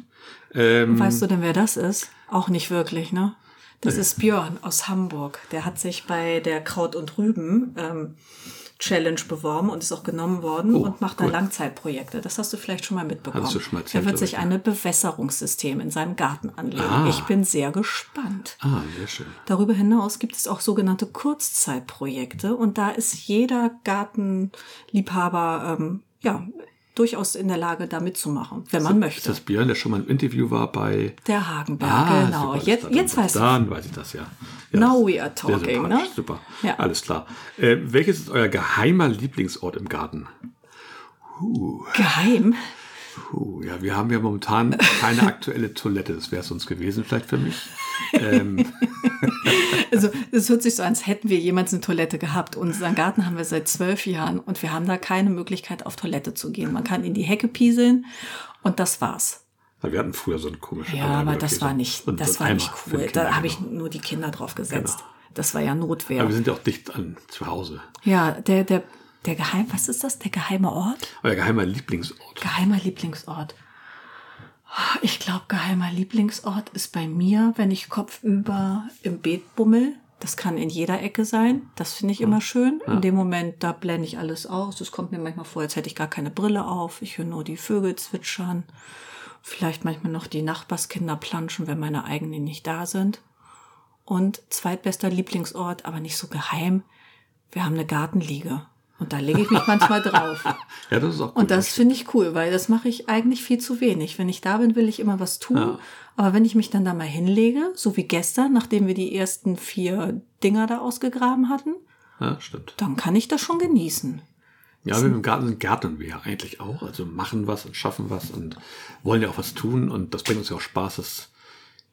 Ähm, Weißt du denn, wer das ist? Auch nicht wirklich, ne? Das ist Björn aus Hamburg. Der hat sich bei der Kraut und Rüben ähm, Challenge beworben und ist auch genommen worden Oh, und macht da cool. Langzeitprojekte. Das hast du vielleicht schon mal mitbekommen. Hast du schon mal erzählt, er wird sich ein Bewässerungssystem in seinem Garten anlegen. Ah. Ich bin sehr gespannt. ah, sehr schön. Darüber hinaus gibt es auch sogenannte Kurzzeitprojekte und da ist jeder Gartenliebhaber ähm, ja durchaus in der Lage, da mitzumachen, wenn man Ist möchte. das Björn, der schon mal im Interview war bei... Der Hagenberg, Ah, genau. super, jetzt jetzt weißt du. Dann weiß ich das, ja. ja Now we are talking, ne? Super, Ja. alles klar. Äh, welches ist euer geheimer Lieblingsort im Garten? Geheim. Puh, ja, wir haben ja momentan keine aktuelle Toilette. Das wäre es uns gewesen, vielleicht für mich. Ähm, [laughs] Also es hört sich so an, als hätten wir jemals eine Toilette gehabt. Unseren Garten haben wir seit zwölf Jahren und wir haben da keine Möglichkeit, auf Toilette zu gehen. Man kann in die Hecke pieseln und das war's. wir hatten früher so einen komischen. Ja, aber das war nicht, das war nicht cool. Da habe ich Genau. nur die Kinder drauf gesetzt. Genau. Das war ja Notwehr. Aber wir sind ja auch dicht an zu Hause. Ja, der, der, der Geheim, was ist das? Der geheime Ort? Euer geheimer Lieblingsort. Geheimer Lieblingsort. Ich glaube, geheimer Lieblingsort ist bei mir, wenn ich kopfüber im Beet bummel. Das kann in jeder Ecke sein. Das finde ich immer schön. In dem Moment, da blende ich alles aus. Es kommt mir manchmal vor, als hätte ich gar keine Brille auf. Ich höre nur die Vögel zwitschern. Vielleicht manchmal noch die Nachbarskinder planschen, wenn meine eigenen nicht da sind. Und zweitbester Lieblingsort, aber nicht so geheim. Wir haben eine Gartenliege. Und da lege ich mich manchmal drauf. [laughs] Ja, das ist auch gut. Und das finde ich cool, weil das mache ich eigentlich viel zu wenig. Wenn ich da bin, will ich immer was tun. Ja. Aber wenn ich mich dann da mal hinlege, so wie gestern, nachdem wir die ersten vier Dinger da ausgegraben hatten, ja, stimmt. dann kann ich das schon genießen. Ja, wir im Garten sind, gärtnern wir ja eigentlich auch. Also machen was und schaffen was und wollen ja auch was tun. Und das bringt uns ja auch Spaß. Das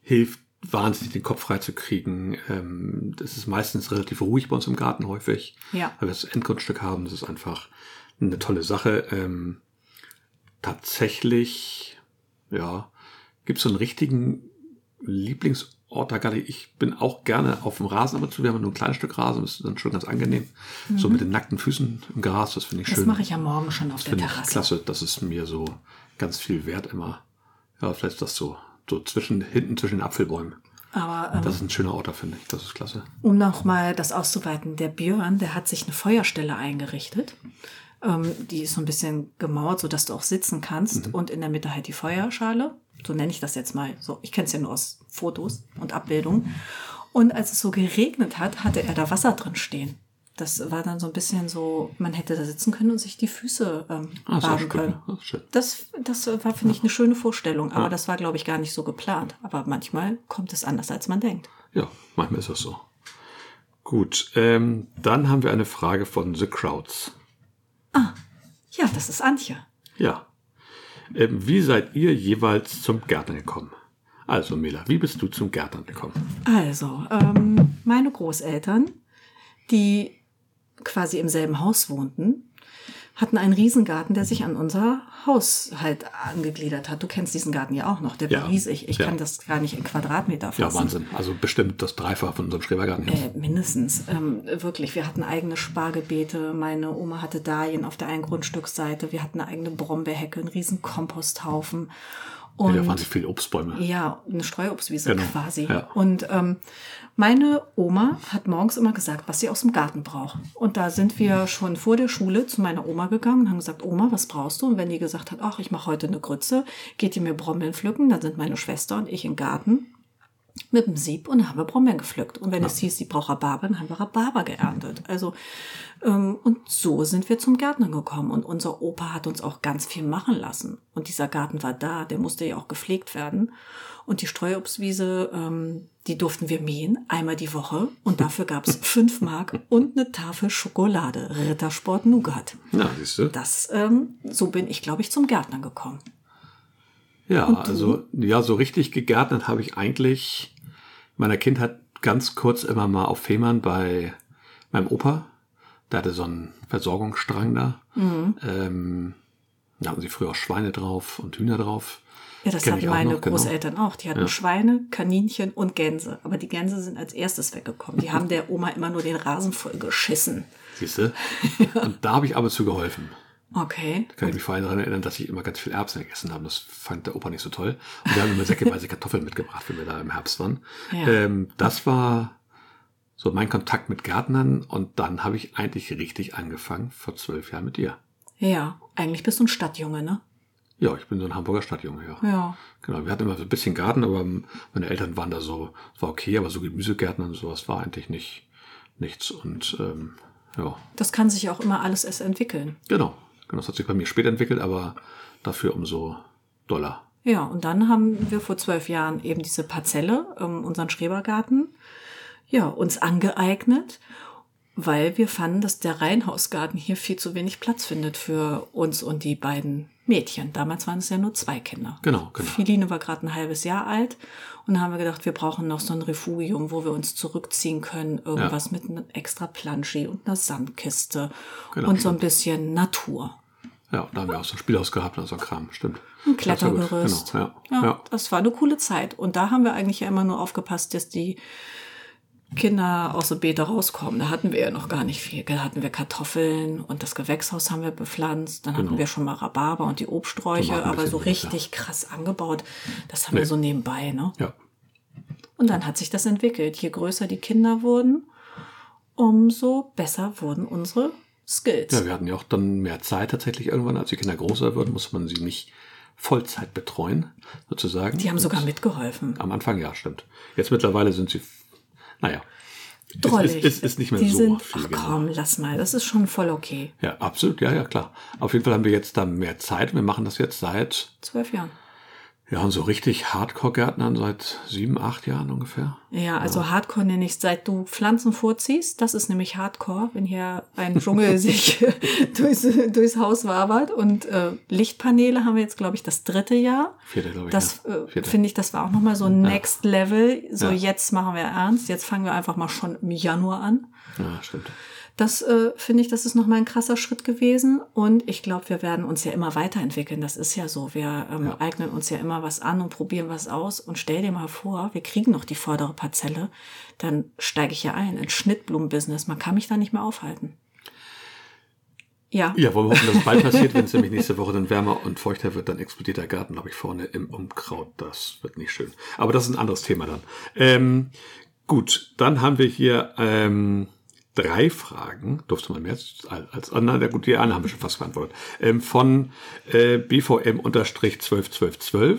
hilft wahnsinnig den Kopf frei zu kriegen. Ähm, das ist meistens relativ ruhig bei uns im Garten häufig, Ja. weil wir das Endgrundstück haben. Das ist einfach eine tolle Sache. Ähm, tatsächlich, ja, gibt es so einen richtigen Lieblingsort da gar nicht. Ich bin auch gerne auf dem Rasen aber zu. Wir haben nur ein kleines Stück Rasen, das ist dann schon ganz angenehm. So mit den nackten Füßen im Gras, das finde ich Mhm. Das schön. mache ich ja morgen schon auf Das der Terrasse. klasse. Das ist mir so ganz viel wert immer. Ja, vielleicht ist das so, so zwischen, hinten zwischen den Apfelbäumen. Aber ähm, Das ist ein schöner Ort, da finde ich. Das ist klasse. um nochmal das auszuweiten, der Björn, der hat sich eine Feuerstelle eingerichtet. Ähm, die ist so ein bisschen gemauert, sodass du auch sitzen kannst. Und in der Mitte halt die Feuerschale. So nenne ich das jetzt mal. So, ich kenne es ja nur aus Fotos und Abbildungen. Und als es so geregnet hat, hatte er da Wasser drin stehen. Das war dann so ein bisschen so, man hätte da sitzen können und sich die Füße ähm, Ah, baden können. Das schön. Das, das war, finde ich, eine schöne Vorstellung. Aber das war, glaube ich, gar nicht so geplant. Aber manchmal kommt es anders, als man denkt. Ja, manchmal ist das so. Gut, ähm, dann haben wir eine Frage von The Crowds. Ja, das ist Antje. Ja. Ähm, wie seid ihr jeweils zum Gärtner gekommen? Also, Mela, wie bist du zum Gärtner gekommen? Also, ähm, meine Großeltern, die quasi im selben Haus wohnten, hatten einen Riesengarten, der sich an unser Haus halt angegliedert hat. Du kennst diesen Garten ja auch noch, der Ja. war riesig. Ich Ja. kann das gar nicht in Quadratmeter fassen. Ja, Wahnsinn. Also bestimmt das Dreifache von unserem Schrebergarten. Äh, mindestens. Ähm, wirklich. Wir hatten eigene Spargelbeete. Meine Oma hatte Dahlien auf der einen Grundstücksseite. Wir hatten eine eigene Brombeerhecke, einen riesen Komposthaufen. Und ja, da waren viele Obstbäume. ja, eine Streuobstwiese Genau, quasi. ja. Und ähm, meine Oma hat morgens immer gesagt, was sie aus dem Garten braucht. Und da sind wir schon vor der Schule zu meiner Oma gegangen und haben gesagt, Oma, was brauchst du? Und wenn die gesagt hat, ach, ich mache heute eine Grütze, geht die mir Brombeeren pflücken, dann sind meine Schwester und ich im Garten mit dem Sieb und dann haben wir Brombeeren gepflückt. Und wenn es hieß, sie braucht Rhabarber, dann haben wir Rhabarber geerntet. Also, und so sind wir zum Gärtner gekommen. Und unser Opa hat uns auch ganz viel machen lassen. Und dieser Garten war da, der musste ja auch gepflegt werden. Und die Streuobstwiese, ähm, die durften wir mähen, einmal die Woche. Und dafür gab es [laughs] fünf Mark und eine Tafel Schokolade, Rittersport Nougat. Na, siehst du? Das, ähm, so bin ich, glaube ich, zum Gärtner gekommen. Ja, also ja, so richtig gegärtnet habe ich eigentlich in meiner Kindheit ganz kurz immer mal auf Fehmarn bei meinem Opa. Der hatte so einen Versorgungsstrang da. Mhm. Ähm, da hatten sie früher auch Schweine drauf und Hühner drauf. Ja, das Kenn hatten auch meine noch, genau. Großeltern auch. Die hatten Schweine, Kaninchen und Gänse. Aber die Gänse sind als erstes weggekommen. Die haben der Oma immer nur den Rasen voll geschissen. Siehst du? [laughs] Und da habe ich aber zu geholfen. Okay. Kann ich mich vor allem daran erinnern, dass ich immer ganz viel Erbsen gegessen habe. Das fand der Opa nicht so toll. Und wir haben immer säckeweise Kartoffeln mitgebracht, wenn wir da im Herbst waren. Ja. Ähm, das war so mein Kontakt mit Gärtnern. Und dann habe ich eigentlich richtig angefangen vor zwölf Jahren mit dir. Ja, eigentlich bist du ein Stadtjunge, ne? Ja, ich bin so ein Hamburger Stadtjunge, ja. Ja. Genau, wir hatten immer so ein bisschen Garten, aber meine Eltern waren da so, es war okay, aber so Gemüsegärten und sowas war eigentlich nicht nichts. Und ähm, ja, Das kann sich auch immer alles erst entwickeln. genau. Genau, das hat sich bei mir später entwickelt, aber dafür umso doller. Ja, und dann haben wir vor zwölf Jahren eben diese Parzelle, ähm, unseren Schrebergarten, ja, uns angeeignet, weil wir fanden, dass der Reihenhausgarten hier viel zu wenig Platz findet für uns und die beiden Mädchen. Damals waren es ja nur zwei Kinder. Genau, genau. Philine war gerade ein halbes Jahr alt und haben wir gedacht, wir brauchen noch so ein Refugium, wo wir uns zurückziehen können, irgendwas mit einem extra Planschi und einer Sandkiste Genau, und so ein stimmt. bisschen Natur. Ja, da haben wir auch so ein Spielhaus gehabt und so ein Kram, stimmt. Ein gut, Klettergerüst. Genau, ja. Ja, ja. das war eine coole Zeit. Und da haben wir eigentlich ja immer nur aufgepasst, dass die Kinder aus dem Beete rauskommen. Da hatten wir ja noch gar nicht viel. Da hatten wir Kartoffeln und das Gewächshaus haben wir bepflanzt. Dann hatten Genau. wir schon mal Rhabarber und die Obststräuche, aber so ja richtig krass angebaut. Das haben Nee. wir so nebenbei, ne? ja. Und dann hat sich das entwickelt. Je größer die Kinder wurden, umso besser wurden unsere Skills. Ja, wir hatten ja auch dann mehr Zeit tatsächlich irgendwann. Als die Kinder größer wurden, musste man sie nicht Vollzeit betreuen, sozusagen. die haben sogar mitgeholfen. Am Anfang ja, stimmt. Jetzt mittlerweile sind sie, naja, Drollig. ist, ist, ist nicht mehr die so sind, viel. ach genau. komm, lass mal. Das ist schon voll okay. Ja, absolut, ja, ja, klar. Auf jeden Fall haben wir jetzt da mehr Zeit. Wir machen das jetzt seit Zwölf Jahren. Ja, und so richtig Hardcore-Gärtnern seit sieben, acht Jahren ungefähr. Ja, also ja. Hardcore nenne ich, seit du Pflanzen vorziehst. Das ist nämlich Hardcore, wenn hier ein Dschungel [laughs] sich [laughs] durchs, durchs Haus wabert. Und äh, Lichtpaneele haben wir jetzt, glaube ich, das dritte Jahr. Vierte, glaube ich. Das ja. äh, finde ich, das war auch nochmal so ein ja. Next Level. So, jetzt machen wir ernst. Jetzt fangen wir einfach mal schon im Januar an. Ja, stimmt. Das äh, finde ich, das ist nochmal ein krasser Schritt gewesen. Und ich glaube, wir werden uns ja immer weiterentwickeln. Das ist ja so. Wir ähm, ja. eignen uns ja immer was an und probieren was aus. Und stell dir mal vor, wir kriegen noch die vordere Parzelle. Dann steige ich ja ein ins Schnittblumenbusiness. Man kann mich da nicht mehr aufhalten. Ja. Ja, wollen wir hoffen, dass es bald passiert. Wenn es nämlich nächste Woche dann wärmer und feuchter wird, dann explodiert der Garten, glaube ich, vorne im Umkraut. Das wird nicht schön. Aber das ist ein anderes Thema dann. Ähm, gut, dann haben wir hier ähm, drei Fragen, durfte man mehr als, oh, na gut, die eine haben wir schon fast beantwortet, ähm, von äh, BVM-121212.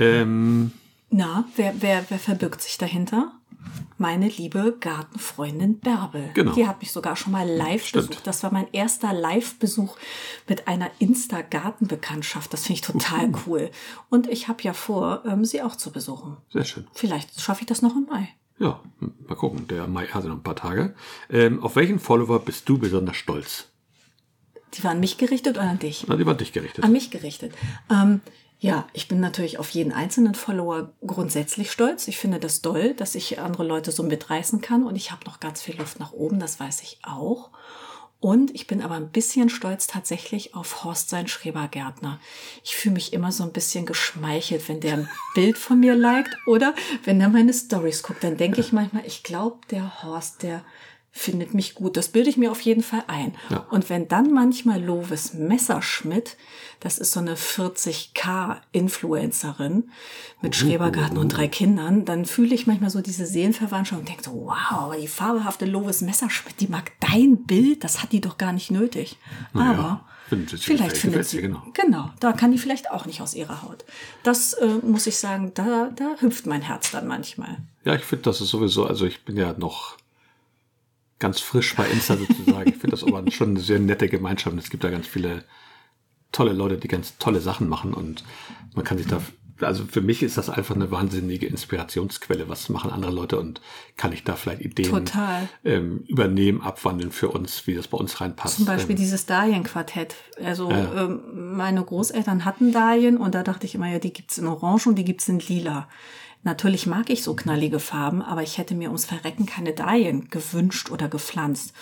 Ähm, na, wer, wer, wer verbirgt sich dahinter? Meine liebe Gartenfreundin Bärbel. Genau. Die hat mich sogar schon mal live Stimmt. besucht. Das war mein erster Live-Besuch mit einer Insta-Gartenbekanntschaft. Das finde ich total [laughs] cool. Und ich habe ja vor, ähm, sie auch zu besuchen. Sehr schön. Vielleicht schaffe ich das noch im Mai. Ja, mal gucken. Der Mai hat noch ein paar Tage. Ähm, auf welchen Follower bist du besonders stolz? Die waren an mich gerichtet oder an dich? Na, die waren an dich gerichtet. An mich gerichtet. Ähm, ja, ich bin natürlich auf jeden einzelnen Follower grundsätzlich stolz. Ich finde das toll, dass ich andere Leute so mitreißen kann und ich habe noch ganz viel Luft nach oben, das weiß ich auch. Und ich bin aber ein bisschen stolz tatsächlich auf Horst sein Schrebergärtner. Ich fühle mich immer so ein bisschen geschmeichelt, wenn der ein [laughs] Bild von mir liked oder wenn er meine Stories guckt. Dann denke ich manchmal, ich glaube, der Horst, der findet mich gut. Das bilde ich mir auf jeden Fall ein. Ja. Und wenn dann manchmal Lovis Messerschmidt, das ist so eine 40k Influencerin mit Schrebergarten und drei Kindern, dann fühle ich manchmal so diese Seelenverwandtschaft und denke so, wow, die fabelhafte Lovis Messerschmidt, die mag dein Bild, das hat die doch gar nicht nötig. Naja, Aber findet vielleicht findet sie, genau. genau, da kann die vielleicht auch nicht aus ihrer Haut. Das äh, muss ich sagen, da, da hüpft mein Herz dann manchmal. Ja, ich finde, das ist sowieso, also ich bin ja noch ganz frisch bei Insta sozusagen. Ich finde das aber schon eine sehr nette Gemeinschaft. Und es gibt da ganz viele tolle Leute, die ganz tolle Sachen machen und man kann sich da, also für mich ist das einfach eine wahnsinnige Inspirationsquelle. Was machen andere Leute und kann ich da vielleicht Ideen ähm, übernehmen, abwandeln für uns, wie das bei uns reinpasst. Zum Beispiel ähm, dieses Dahlien-Quartett. Also Ja. ähm, meine Großeltern hatten Dahlien und da dachte ich immer, ja, die gibt's in Orange und die gibt's in Lila. Natürlich mag ich so knallige Farben, aber ich hätte mir ums Verrecken keine Dahlien gewünscht oder gepflanzt.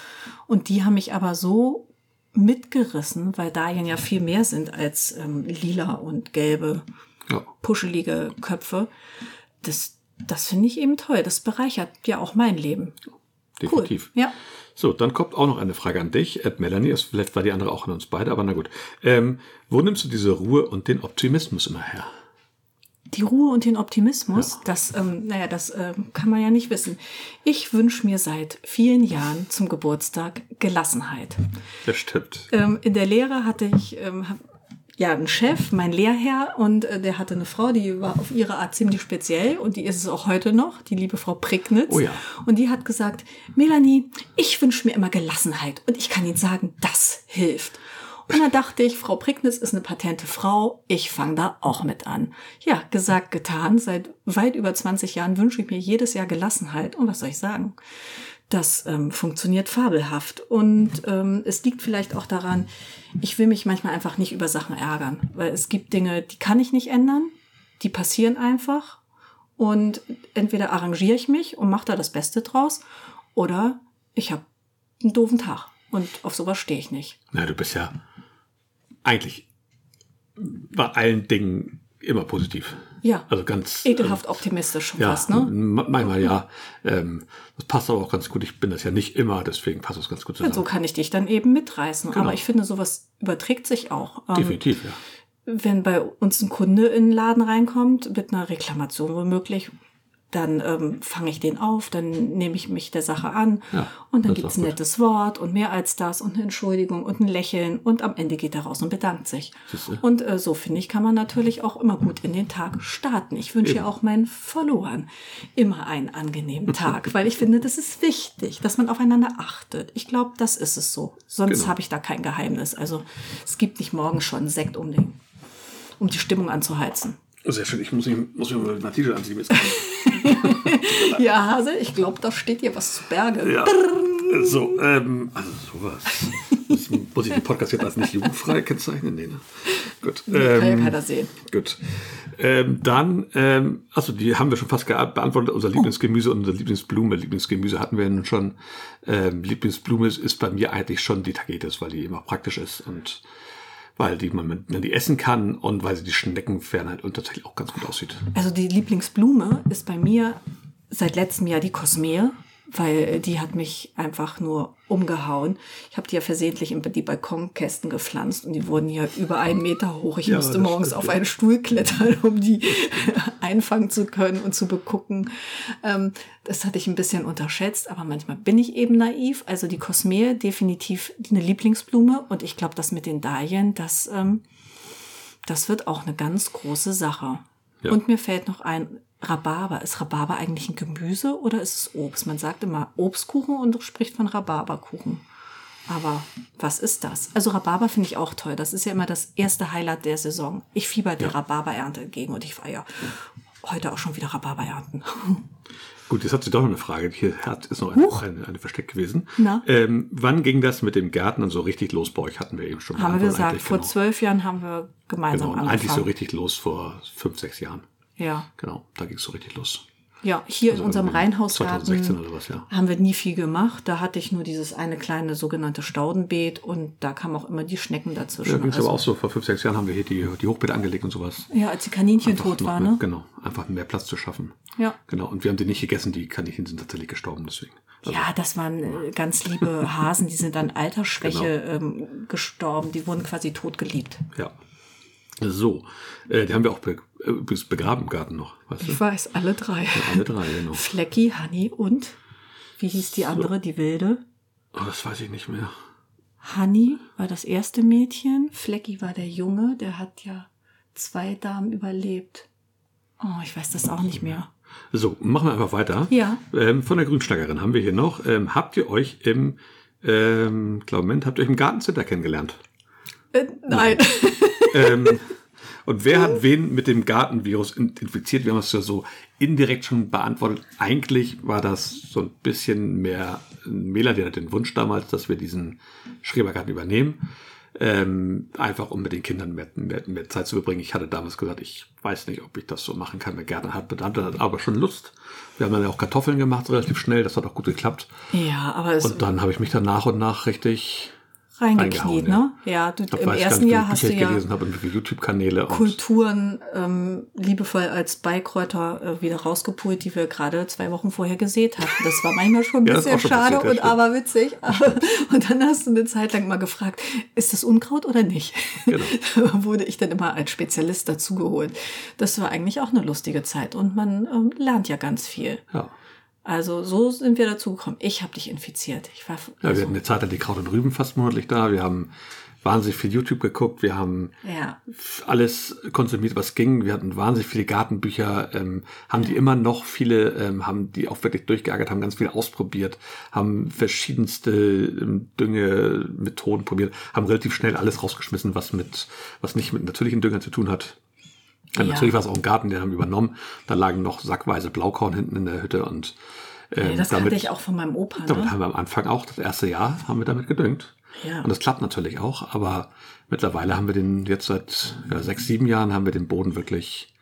Und die haben mich aber so mitgerissen, weil Dahlien ja viel mehr sind als ähm, lila und gelbe, Ja. puschelige Köpfe. Das, das finde ich eben toll. Das bereichert ja auch mein Leben. definitiv. Cool. Ja. So, dann kommt auch noch eine Frage an dich, Ed Melanie. Vielleicht war die andere auch an uns beide, aber na gut. Ähm, wo nimmst du diese Ruhe und den Optimismus immer her? Die Ruhe und den Optimismus, das, ähm, naja, das ähm, kann man ja nicht wissen. Ich wünsche mir seit vielen Jahren zum Geburtstag Gelassenheit. Das stimmt. Ähm, in der Lehre hatte ich ähm, ja einen Chef, mein Lehrherr, und äh, der hatte eine Frau, die war auf ihre Art ziemlich speziell und die ist es auch heute noch, die liebe Frau Pricknitz. Oh ja. Und die hat gesagt, Melanie, ich wünsche mir immer Gelassenheit und ich kann Ihnen sagen, das hilft. Und da dachte ich, Frau Pricknitz ist eine patente Frau, ich fange da auch mit an. Ja, gesagt, getan. Seit weit über 20 Jahren wünsche ich mir jedes Jahr Gelassenheit. Und was soll ich sagen? Das ähm, funktioniert fabelhaft. Und ähm, es liegt vielleicht auch daran, ich will mich manchmal einfach nicht über Sachen ärgern. Weil es gibt Dinge, die kann ich nicht ändern. Die passieren einfach. Und entweder arrangiere ich mich und mache da das Beste draus. Oder ich habe einen doofen Tag. Und auf sowas stehe ich nicht. Na, du bist ja eigentlich bei allen Dingen immer positiv. Ja. Also ganz. Ekelhaft optimistisch schon Ja, fast, ne? ma- manchmal ja. Ähm, das passt aber auch ganz gut. Ich bin das ja nicht immer, deswegen passt das ganz gut Und zusammen. so kann ich dich dann eben mitreißen. Genau. Aber ich finde, sowas überträgt sich auch. Ähm, Definitiv, ja. wenn bei uns ein Kunde in den Laden reinkommt, mit einer Reklamation womöglich, dann ähm, fange ich den auf, dann nehme ich mich der Sache an Ja, und dann gibt's ein nettes Wort und mehr als das und eine Entschuldigung und ein Lächeln und am Ende geht er raus und bedankt sich. Siehste. Und äh, so finde ich, kann man natürlich auch immer gut in den Tag starten. Ich wünsche ja auch meinen Followern immer einen angenehmen [laughs] Tag, weil ich finde, das ist wichtig, dass man aufeinander achtet. Ich glaube, das ist es so. Sonst Genau. habe ich da kein Geheimnis. Also es gibt nicht morgen schon Sekt um, den, um die Stimmung anzuheizen. Sehr schön, ich muss, mich, muss mich mal ein T-Shirt anziehen. [laughs] ja, Hase, ich glaube, da steht dir was zu Berge. Ja. So, ähm, also sowas. Das muss ich den Podcast jetzt als nicht jugendfrei kennzeichnen? Nee, ne? Gut. Nee, kann ja keiner sehen. Gut. Ähm, dann, ähm, also die haben wir schon fast beantwortet. Unser Lieblingsgemüse und unsere Lieblingsblume. Lieblingsgemüse hatten wir nun schon. Ähm, Lieblingsblume ist bei mir eigentlich schon die Tagetes, weil die immer praktisch ist und weil die man, man die essen kann und weil sie die Schneckenfernheit und tatsächlich auch ganz gut aussieht. Also die Lieblingsblume ist bei mir seit letztem Jahr die Kosmee weil die hat mich einfach nur umgehauen. Ich habe die ja versehentlich in die Balkonkästen gepflanzt und die wurden ja über einen Meter hoch. Ich ja, musste morgens stimmt, auf ja. einen Stuhl klettern, um die [laughs] einfangen zu können und zu begucken. Ähm, das hatte ich ein bisschen unterschätzt, aber manchmal bin ich eben naiv. Also die Kosmee definitiv eine Lieblingsblume und ich glaube, das mit den Dahlien, das, ähm, das wird auch eine ganz große Sache. Ja. Und mir fällt noch ein, Rhabarber. Ist Rhabarber eigentlich ein Gemüse oder ist es Obst? Man sagt immer Obstkuchen und spricht von Rhabarberkuchen. Aber was ist das? Also Rhabarber finde ich auch toll. Das ist ja immer das erste Highlight der Saison. Ich fieber der ja. Rhabarberernte entgegen und ich war ja heute auch schon wieder Rhabarber ernten. [laughs] Gut, jetzt hat sie doch noch eine Frage. Hier hat, ist noch eine, eine, eine Versteck gewesen. Ähm, wann ging das mit dem Garten und so richtig los bei euch? Hatten wir eben schon. Haben wir gesagt, vor genau. zwölf Jahren haben wir gemeinsam genau, angefangen. Eigentlich so richtig los vor fünf, sechs Jahren. Ja. Genau, da ging es so richtig los. Ja, hier also in unserem Reihenhausgarten ja. haben wir nie viel gemacht. Da hatte ich nur dieses eine kleine sogenannte Staudenbeet und da kamen auch immer die Schnecken dazwischen. Ja, ging es also, aber auch so. Vor fünf, sechs Jahren haben wir hier die, die Hochbeete angelegt und sowas. Ja, als die Kaninchen einfach tot waren, ne? Genau, einfach mehr Platz zu schaffen. Ja. Genau, und wir haben die nicht gegessen. Die Kaninchen sind tatsächlich gestorben, deswegen. Also, ja, das waren äh, ganz liebe Hasen, die sind an Altersschwäche genau. ähm, gestorben. Die wurden quasi tot geliebt. Ja. So, äh, die haben wir auch be übrigens begraben im Garten noch. Weißt du? Ich weiß, alle drei. Ja, alle drei, genau. Flecki, Honey und wie hieß die andere, so. die wilde? Oh, das weiß ich nicht mehr. Honey war das erste Mädchen, Flecki war der Junge, der hat ja zwei Damen überlebt. Oh, ich weiß das auch nicht mehr. So, machen wir einfach weiter. Ja. Ähm, von der Grünschnackerin haben wir hier noch. Ähm, habt ihr euch im, ähm, glaub, Moment, habt ihr euch im Gartencenter kennengelernt? Äh, nein. [laughs] ähm, und wer hat wen mit dem Gartenvirus infiziert? Wir haben es ja so indirekt schon beantwortet. Eigentlich war das so ein bisschen mehr Mela, der hat den Wunsch damals, dass wir diesen Schrebergarten übernehmen. Ähm, einfach um mit den Kindern mehr, mehr, mehr, Zeit zu verbringen. Ich hatte damals gesagt, ich weiß nicht, ob ich das so machen kann. Mir gerne hat hatte aber schon Lust. Wir haben dann ja auch Kartoffeln gemacht, relativ schnell. Das hat auch gut geklappt. Ja, aber es Und dann habe ich mich dann nach und nach richtig reingekniet, ne? Ja, du, im ersten Jahr hast du ja gelesen habe und wie YouTube-Kanäle Kulturen ähm, liebevoll als Beikräuter äh, wieder rausgepult, die wir gerade zwei Wochen vorher gesät hatten. Das war manchmal schon ein [laughs] ja, bisschen schon schade passiert, und aber witzig. [laughs] und dann hast du eine Zeit lang mal gefragt, ist das Unkraut oder nicht? Genau. da [laughs] wurde ich dann immer als Spezialist dazugeholt. Das war eigentlich auch eine lustige Zeit und man ähm, lernt ja ganz viel. Ja. Also so sind wir dazu gekommen. Ich habe dich infiziert. Ich war. Ja, wir also hatten eine Zeit die Kraut und Rüben fast monatlich da. Wir haben wahnsinnig viel YouTube geguckt. Wir haben ja. alles konsumiert, was ging. Wir hatten wahnsinnig viele Gartenbücher, ähm, haben die immer noch viele, ähm, haben die auch wirklich durchgeärgert, haben ganz viel ausprobiert, haben verschiedenste ähm, Dünge, Methoden probiert, haben relativ schnell alles rausgeschmissen, was mit, was nicht mit natürlichen Düngern zu tun hat. Ja. Natürlich war es auch ein Garten, den haben wir übernommen. Da lagen noch sackweise Blaukorn hinten in der Hütte und ähm, ja, das damit, kannte ich auch von meinem Opa. Ne? Damit haben wir am Anfang auch, das erste Jahr, haben wir damit gedüngt. Ja. Und das klappt natürlich auch, aber mittlerweile haben wir den, jetzt seit ja, sechs, sieben Jahren haben wir den Boden wirklich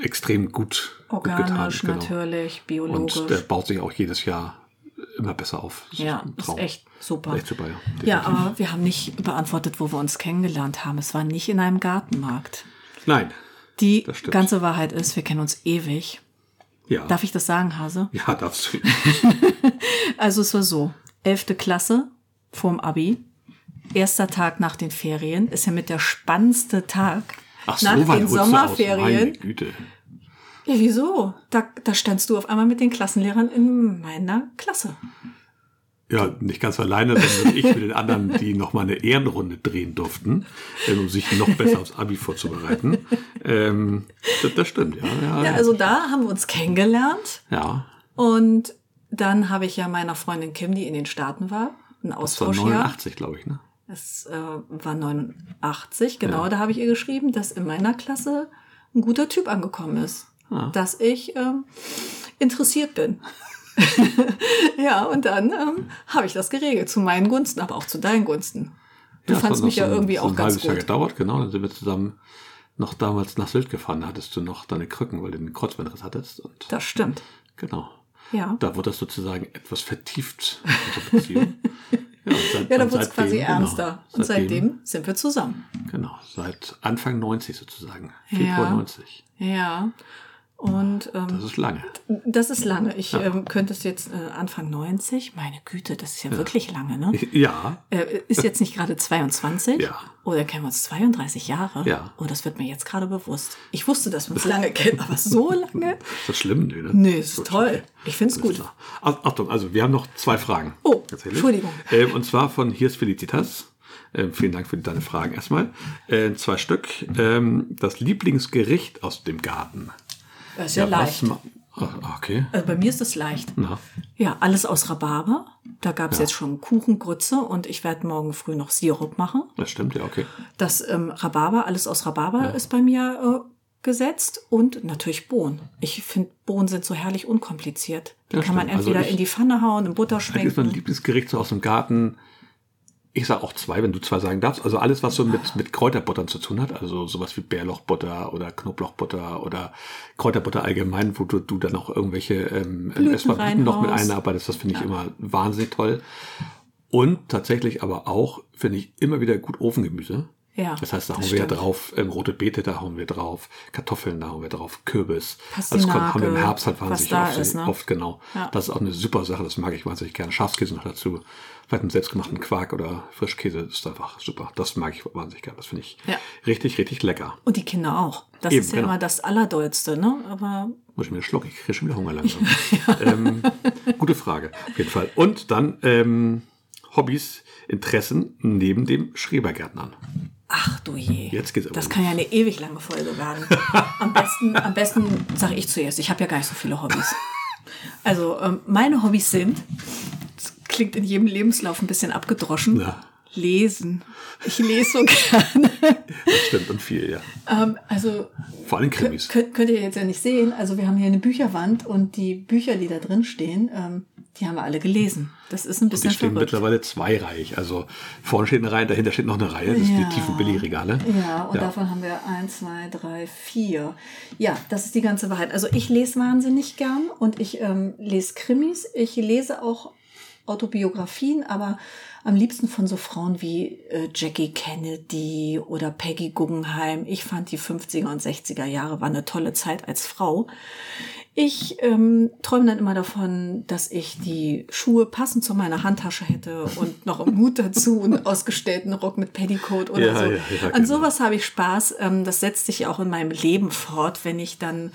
extrem gut, Organisch, gut getan. Genau. natürlich, biologisch. Und der baut sich auch jedes Jahr immer besser auf. Das ja, ist, ist echt super. Echt super, ja. Ja, aber wir haben nicht beantwortet, wo wir uns kennengelernt haben. Es war nicht in einem Gartenmarkt. Nein. Die ganze Wahrheit ist, wir kennen uns ewig. Ja. Darf ich das sagen, Hase? Ja, darfst du. [laughs] also es war so, elfte Klasse vorm Abi, erster Tag nach den Ferien, ist ja mit der spannendste Tag Ach, nach so den Sommerferien. Meine Güte. Ja, wieso? Da, da standst du auf einmal mit den Klassenlehrern in meiner Klasse. Ja, nicht ganz alleine, sondern [laughs] ich mit den anderen, die noch mal eine Ehrenrunde drehen durften, ähm, um sich noch besser aufs Abi vorzubereiten. Ähm, das, das, stimmt, ja, ja. Ja, also da haben wir uns kennengelernt. Ja. Und dann habe ich ja meiner Freundin Kim, die in den Staaten war, einen Austausch das war 89, glaube ich, ne? Es äh, war 89, genau, Ja. da habe ich ihr geschrieben, dass in meiner Klasse ein guter Typ angekommen ist. Ah. Dass ich ähm, interessiert bin. [laughs] ja, und dann ähm, habe ich das geregelt, zu meinen Gunsten, aber auch zu deinen Gunsten. Du Ja, fandst hat mich ja so ein- irgendwie so auch ein ganz halbes Jahr gut. gedauert, genau. Dann sind wir zusammen noch damals nach Sylt gefahren. Da hattest du noch deine Krücken, weil du den Kreuzbandriss hattest. Und Das stimmt. genau. Ja. Da wurde das sozusagen etwas vertieft, unsere Beziehung. [laughs] Ja, seit- Ja, da wurde es quasi seitdem, genau, ernster. Und seitdem sind wir zusammen. Genau, seit Anfang 90 sozusagen. Februar Ja. 90. Ja. Und ähm, Das ist lange. das ist lange. Ich Ja. ähm, könnte es jetzt äh, Anfang 90. Meine Güte, das ist ja, wirklich lange, ne? Ja, Äh, ist jetzt nicht gerade 22? Ja. Oder kennen wir uns 32 Jahre? Ja. Oh, das wird mir jetzt gerade bewusst. Ich wusste, dass wir uns [laughs] lange kennen, aber so lange? ist das schlimm? Nee, ne? Nee, ist Gut, toll. okay. Ich finde es gut. Achtung, also wir haben noch zwei Fragen. Oh. Entschuldigung. Ähm, und zwar von Hier ist Felicitas. Ähm, vielen Dank für deine Fragen erstmal. Äh, zwei Stück. Ähm, das Lieblingsgericht aus dem Garten. Das ist ja, was leicht. Ah, okay. Also bei mir ist das leicht. Na, Ja, alles aus Rhabarber. Da gab es Ja. jetzt schon Kuchengrütze und ich werde morgen früh noch Sirup machen. das stimmt, ja, okay. Das ähm, Rhabarber, alles aus Rhabarber ist bei mir äh, gesetzt und natürlich Bohnen. Ich finde, Bohnen sind so herrlich unkompliziert. Die Ja, kann man stimmt. Also entweder ich- in die Pfanne hauen, in Butter Eigentlich ist mein schmecken. Lieblingsgericht so aus dem Garten. Ich sage auch zwei, wenn du zwei sagen darfst. Also alles, was so mit, mit Kräuterbuttern zu tun hat. Also sowas wie Bärlauchbutter oder Knoblauchbutter oder Kräuterbutter allgemein, wo du, du dann auch irgendwelche ähm, Blüten noch mit einarbeitest. Das finde ich immer wahnsinnig toll. Und tatsächlich aber auch, finde ich, immer wieder gut Ofengemüse. Ja, Das heißt, da das hauen wir ja stimmt. drauf ähm, rote Beete, da hauen wir drauf, Kartoffeln, da hauen wir drauf, Kürbis. Pastinake, das kommt, haben wir im Herbst halt wahnsinnig oft, ist, ne? oft, genau. Ja. Das ist auch eine super Sache, das mag ich wahnsinnig gerne. Schafskäse noch dazu, vielleicht einen selbstgemachten Quark oder Frischkäse, das ist einfach super. Das mag ich wahnsinnig gerne, das finde ich Ja. richtig, richtig lecker. Und die Kinder auch. Das Eben, ist ja genau. immer das Allerdollste, ne? Aber Muss ich mir einen Schluck, ich kriege schon wieder Hunger langsam. [laughs] ähm, gute Frage, auf jeden Fall. Und dann ähm, Hobbys, Interessen neben dem Schrebergärtnern. Ach du je. Jetzt geht's aber Das kann ja eine ewig lange Folge werden. Am besten, am besten sage ich zuerst. Ich habe ja gar nicht so viele Hobbys. Also ähm, meine Hobbys sind, das klingt in jedem Lebenslauf ein bisschen abgedroschen, Ja. Lesen. Ich lese so [laughs] gerne. Das stimmt und viel, ja. ähm, also Vor allem Krimis. Könnt, könnt ihr jetzt ja nicht sehen. Also wir haben hier eine Bücherwand und die Bücher, die da drin stehen, ähm, die haben wir alle gelesen. Das ist ein Die bisschen stehen verrückt. mittlerweile zweireihig. Also vorne steht eine Reihe, dahinter steht noch eine Reihe. Das sind Ja. die tiefen Billigregale. Ja, und davon haben wir eins, zwei, drei, vier. Ja, das ist die ganze Wahrheit. Also ich lese wahnsinnig gern und ich ähm, lese Krimis. Ich lese auch Autobiografien, aber am liebsten von so Frauen wie äh, Jackie Kennedy oder Peggy Guggenheim. Ich fand die 50er und 60er Jahre war eine tolle Zeit als Frau. Ich ähm, träume dann immer davon, dass ich die Schuhe passend zu meiner Handtasche hätte und noch einen Hut dazu, einen ausgestellten Rock mit Petticoat oder Ja, so. ja, ja, An genau. sowas habe ich Spaß. Ähm, das setzt sich auch in meinem Leben fort, wenn ich dann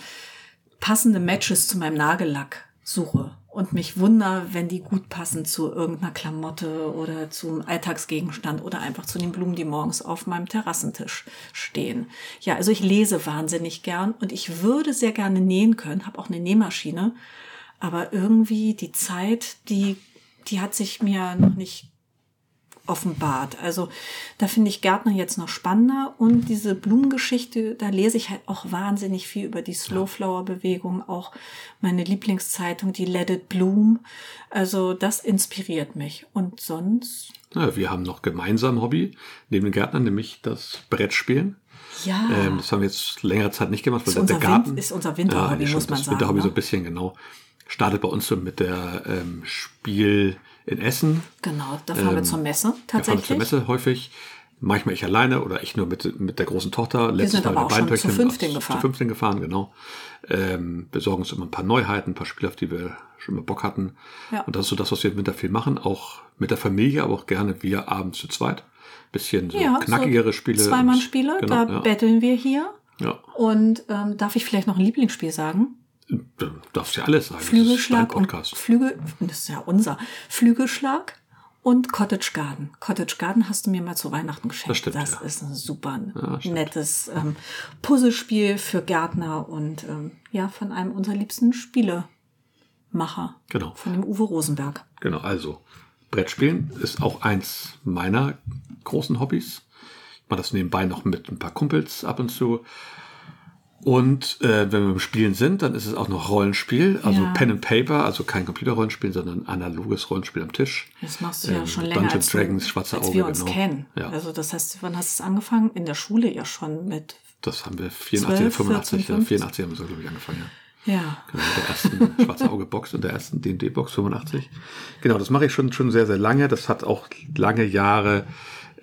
passende Matches zu meinem Nagellack suche und mich wunder, wenn die gut passen zu irgendeiner Klamotte oder zum Alltagsgegenstand oder einfach zu den Blumen, die morgens auf meinem Terrassentisch stehen. Ja, also ich lese wahnsinnig gern und ich würde sehr gerne nähen können, habe auch eine Nähmaschine, aber irgendwie die Zeit, die die hat sich mir noch nicht offenbart. Also da finde ich Gärtner jetzt noch spannender und diese Blumengeschichte, da lese ich halt auch wahnsinnig viel über die Slowflower-Bewegung, auch meine Lieblingszeitung, die Let It Bloom. Also das inspiriert mich. Und sonst, Ja, wir haben noch gemeinsam ein Hobby neben den Gärtnern, nämlich das Brettspielen. ja, Ähm, das haben wir jetzt längere Zeit nicht gemacht, weil Ist der unser Garten Win- ist unser Winterhobby, eigentlich muss man das sagen, Winterhobby so ne? ein bisschen genau. Startet bei uns so mit der ähm, Spiel in Essen. genau, da fahren wir zur Messe Wir fahren tatsächlich. zur Messe häufig. Manchmal ich alleine oder ich nur mit, mit der großen Tochter. Letztes sind aber Mal auch mit schon beiden zu Töchtern 15 gefahren. Zu 15 gefahren, genau. Ähm, besorgen uns immer ein paar Neuheiten, ein paar Spiele, auf die wir schon mal Bock hatten. Ja. Und das ist so das, was wir im Winter viel machen. Auch mit der Familie, aber auch gerne wir abends zu zweit. Bisschen so Ja, knackigere so Spiele. Zweimannspiele, Genau, da ja. betteln wir hier. ja. Und ähm, darf ich vielleicht noch ein Lieblingsspiel sagen? Du darfst ja alles sagen. Flügelschlag das Podcast. Flügel, das ist ja unser Flügelschlag und Cottage Garden. Cottage Garden hast du mir mal zu Weihnachten geschenkt. Das stimmt, ja. ist ein super Ja, nettes ähm, Puzzlespiel für Gärtner und ähm, ja von einem unserer liebsten Spielemacher, Genau. von dem Uwe Rosenberg. Genau, also Brettspielen ist auch eins meiner großen Hobbys. Ich mache das nebenbei noch mit ein paar Kumpels ab und zu. Und äh, wenn wir im Spielen sind, dann ist es auch noch Rollenspiel, also Ja. Pen and Paper, also kein Computerrollenspiel, sondern analoges Rollenspiel am Tisch. Das machst du ja Ähm, schon länger, Dungeons als, Dragons, Schwarze als Auge, wir uns genau. kennen. Ja. Also das heißt, wann hast du es angefangen? In der Schule ja schon mit, Das haben wir 84, 12, 85, 14, ja, 84 haben wir so, glaube ich, angefangen. Ja. ja. Genau, mit der ersten [laughs] Schwarze Auge Box und der ersten D&D Box 85. Genau, das mache ich schon, schon sehr, sehr lange. Das hat auch lange Jahre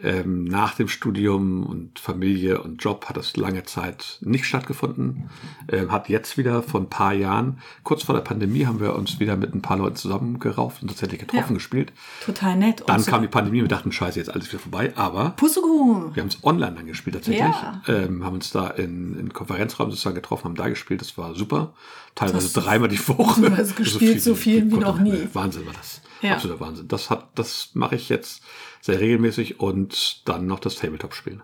ähm, nach dem Studium und Familie und Job hat das lange Zeit nicht stattgefunden. Ähm, hat jetzt wieder vor ein paar Jahren, kurz vor der Pandemie, haben wir uns wieder mit ein paar Leuten zusammengerauft und tatsächlich getroffen Ja. gespielt. Total nett. Dann so- kam die Pandemie und wir dachten, scheiße, jetzt alles wieder vorbei. Aber Pustekuchen. wir haben es online dann gespielt tatsächlich. Ja. Ähm, haben uns da in, in Konferenzraum sozusagen getroffen, haben da gespielt. Das war super. Teilweise Das- dreimal die Woche. [laughs] Teilweise [laughs] gespielt, so viel wie noch nie. Wahnsinn war das. Ja. Absoluter Wahnsinn. Das hat, das mache ich jetzt sehr regelmäßig und dann noch das Tabletop spielen.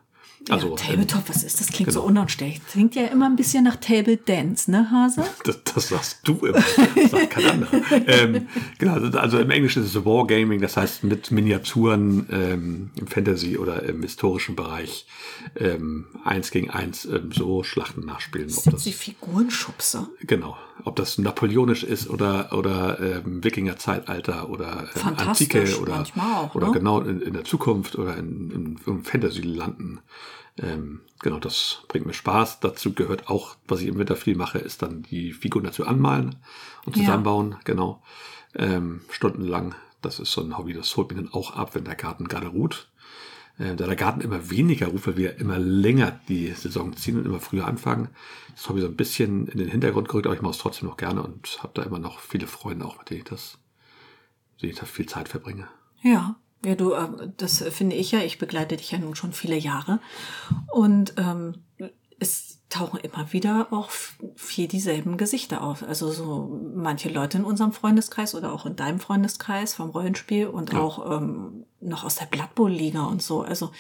Also ja, Tabletop, was ist das? Klingt so genau. unanständig. Klingt ja immer ein bisschen nach Table Dance, ne, Hase? [laughs] Das, das sagst du immer. Das sagt kein anderer. [laughs] ähm, genau, also im Englischen ist es Wargaming, das heißt mit Miniaturen ähm, im Fantasy oder im historischen Bereich ähm, eins gegen eins ähm, so Schlachten nachspielen. Sind das, sie Figurenschubser? genau, ob das napoleonisch ist oder oder ähm, Wikinger-Zeitalter oder ähm, Antike oder auch, oder ne? genau in, in der Zukunft oder in, in, in Fantasy-Landen. Ähm, genau, das bringt mir Spaß. Dazu gehört auch, was ich im Winter viel mache, ist dann die Figuren dazu anmalen und Ja. zusammenbauen. Genau, ähm, stundenlang. Das ist so ein Hobby, das holt mich dann auch ab, wenn der Garten gerade ruht. Äh, da der Garten immer weniger ruft, weil wir immer länger die Saison ziehen und immer früher anfangen, ist das Hobby so ein bisschen in den Hintergrund gerückt, aber ich mache es trotzdem noch gerne und habe da immer noch viele Freunde auch, mit denen ich das, denen ich da viel Zeit verbringe. Ja. Ja, du, äh, das finde ich ja. Ich begleite dich ja nun schon viele Jahre. Und ähm, es tauchen immer wieder auch viel dieselben Gesichter auf. Also so manche Leute in unserem Freundeskreis oder auch in deinem Freundeskreis vom Rollenspiel und Ja. auch ähm, noch aus der Blood Bowl Liga und so. Also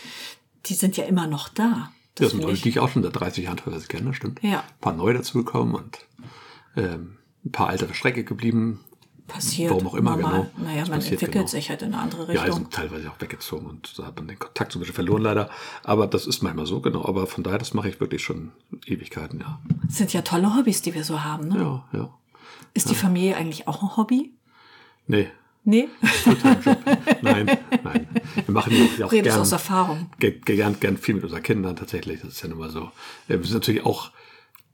die sind ja immer noch da. Das sind finde Leute, die ich auch schon seit 30 Jahren teilweise kenne, stimmt. Ja. Ein paar neue dazugekommen und ähm, ein paar alte Strecke geblieben. Passiert. Warum auch immer, normal. genau. Naja, Das man entwickelt genau. sich halt in eine andere Ja, die Richtung. sind teilweise auch weggezogen und da hat man den Kontakt ein bisschen verloren leider. Aber das ist manchmal so, genau. Aber von daher, das mache ich wirklich schon Ewigkeiten, ja. Das sind ja tolle Hobbys, die wir so haben. Ne? Ja, ja. Ist die Familie eigentlich auch ein Hobby? Nee, Nee, nein, nein. Wir machen ja auch [laughs] redest gern, aus Erfahrung. ge- gern, gern viel mit unseren Kindern tatsächlich. Das ist ja nun mal so. Wir sind natürlich auch,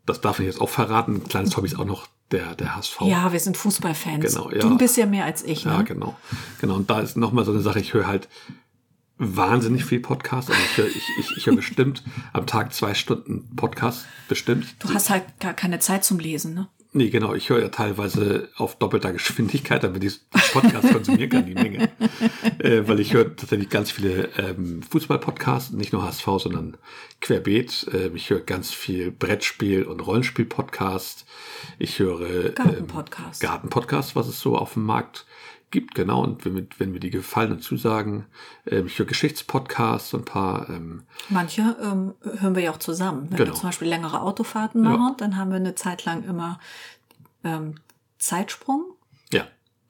das darf ich jetzt auch verraten, ein kleines Hobby ist auch noch der, der HSV. Ja, wir sind Fußballfans. Genau, ja. Du ein bisschen mehr als ich, Ja, ne? genau. Genau. Und da ist nochmal so eine Sache, ich höre halt wahnsinnig viel Podcast. Also ich höre ich, ich, ich höre bestimmt am Tag zwei Stunden Podcast, bestimmt. Du hast halt gar keine Zeit zum Lesen, ne? Nee, genau. Ich höre ja teilweise auf doppelter Geschwindigkeit, damit ich Podcast konsumieren kann, die Menge. Äh, weil ich höre tatsächlich ganz viele ähm, Fußball-Podcasts, nicht nur HSV, sondern querbeet. Äh, ich höre ganz viel Brettspiel- und Rollenspiel-Podcast. Ich höre Gartenpodcast. Ähm, Garten-Podcast, was es so auf dem Markt gibt, genau. Und wenn, wenn mir die gefallen und zusagen, ähm, ich höre Geschichtspodcasts, so ein paar ähm, Manche ähm, hören wir ja auch zusammen. Wenn Genau. wir zum Beispiel längere Autofahrten machen, dann haben wir eine Zeit lang immer ähm, Zeitsprung.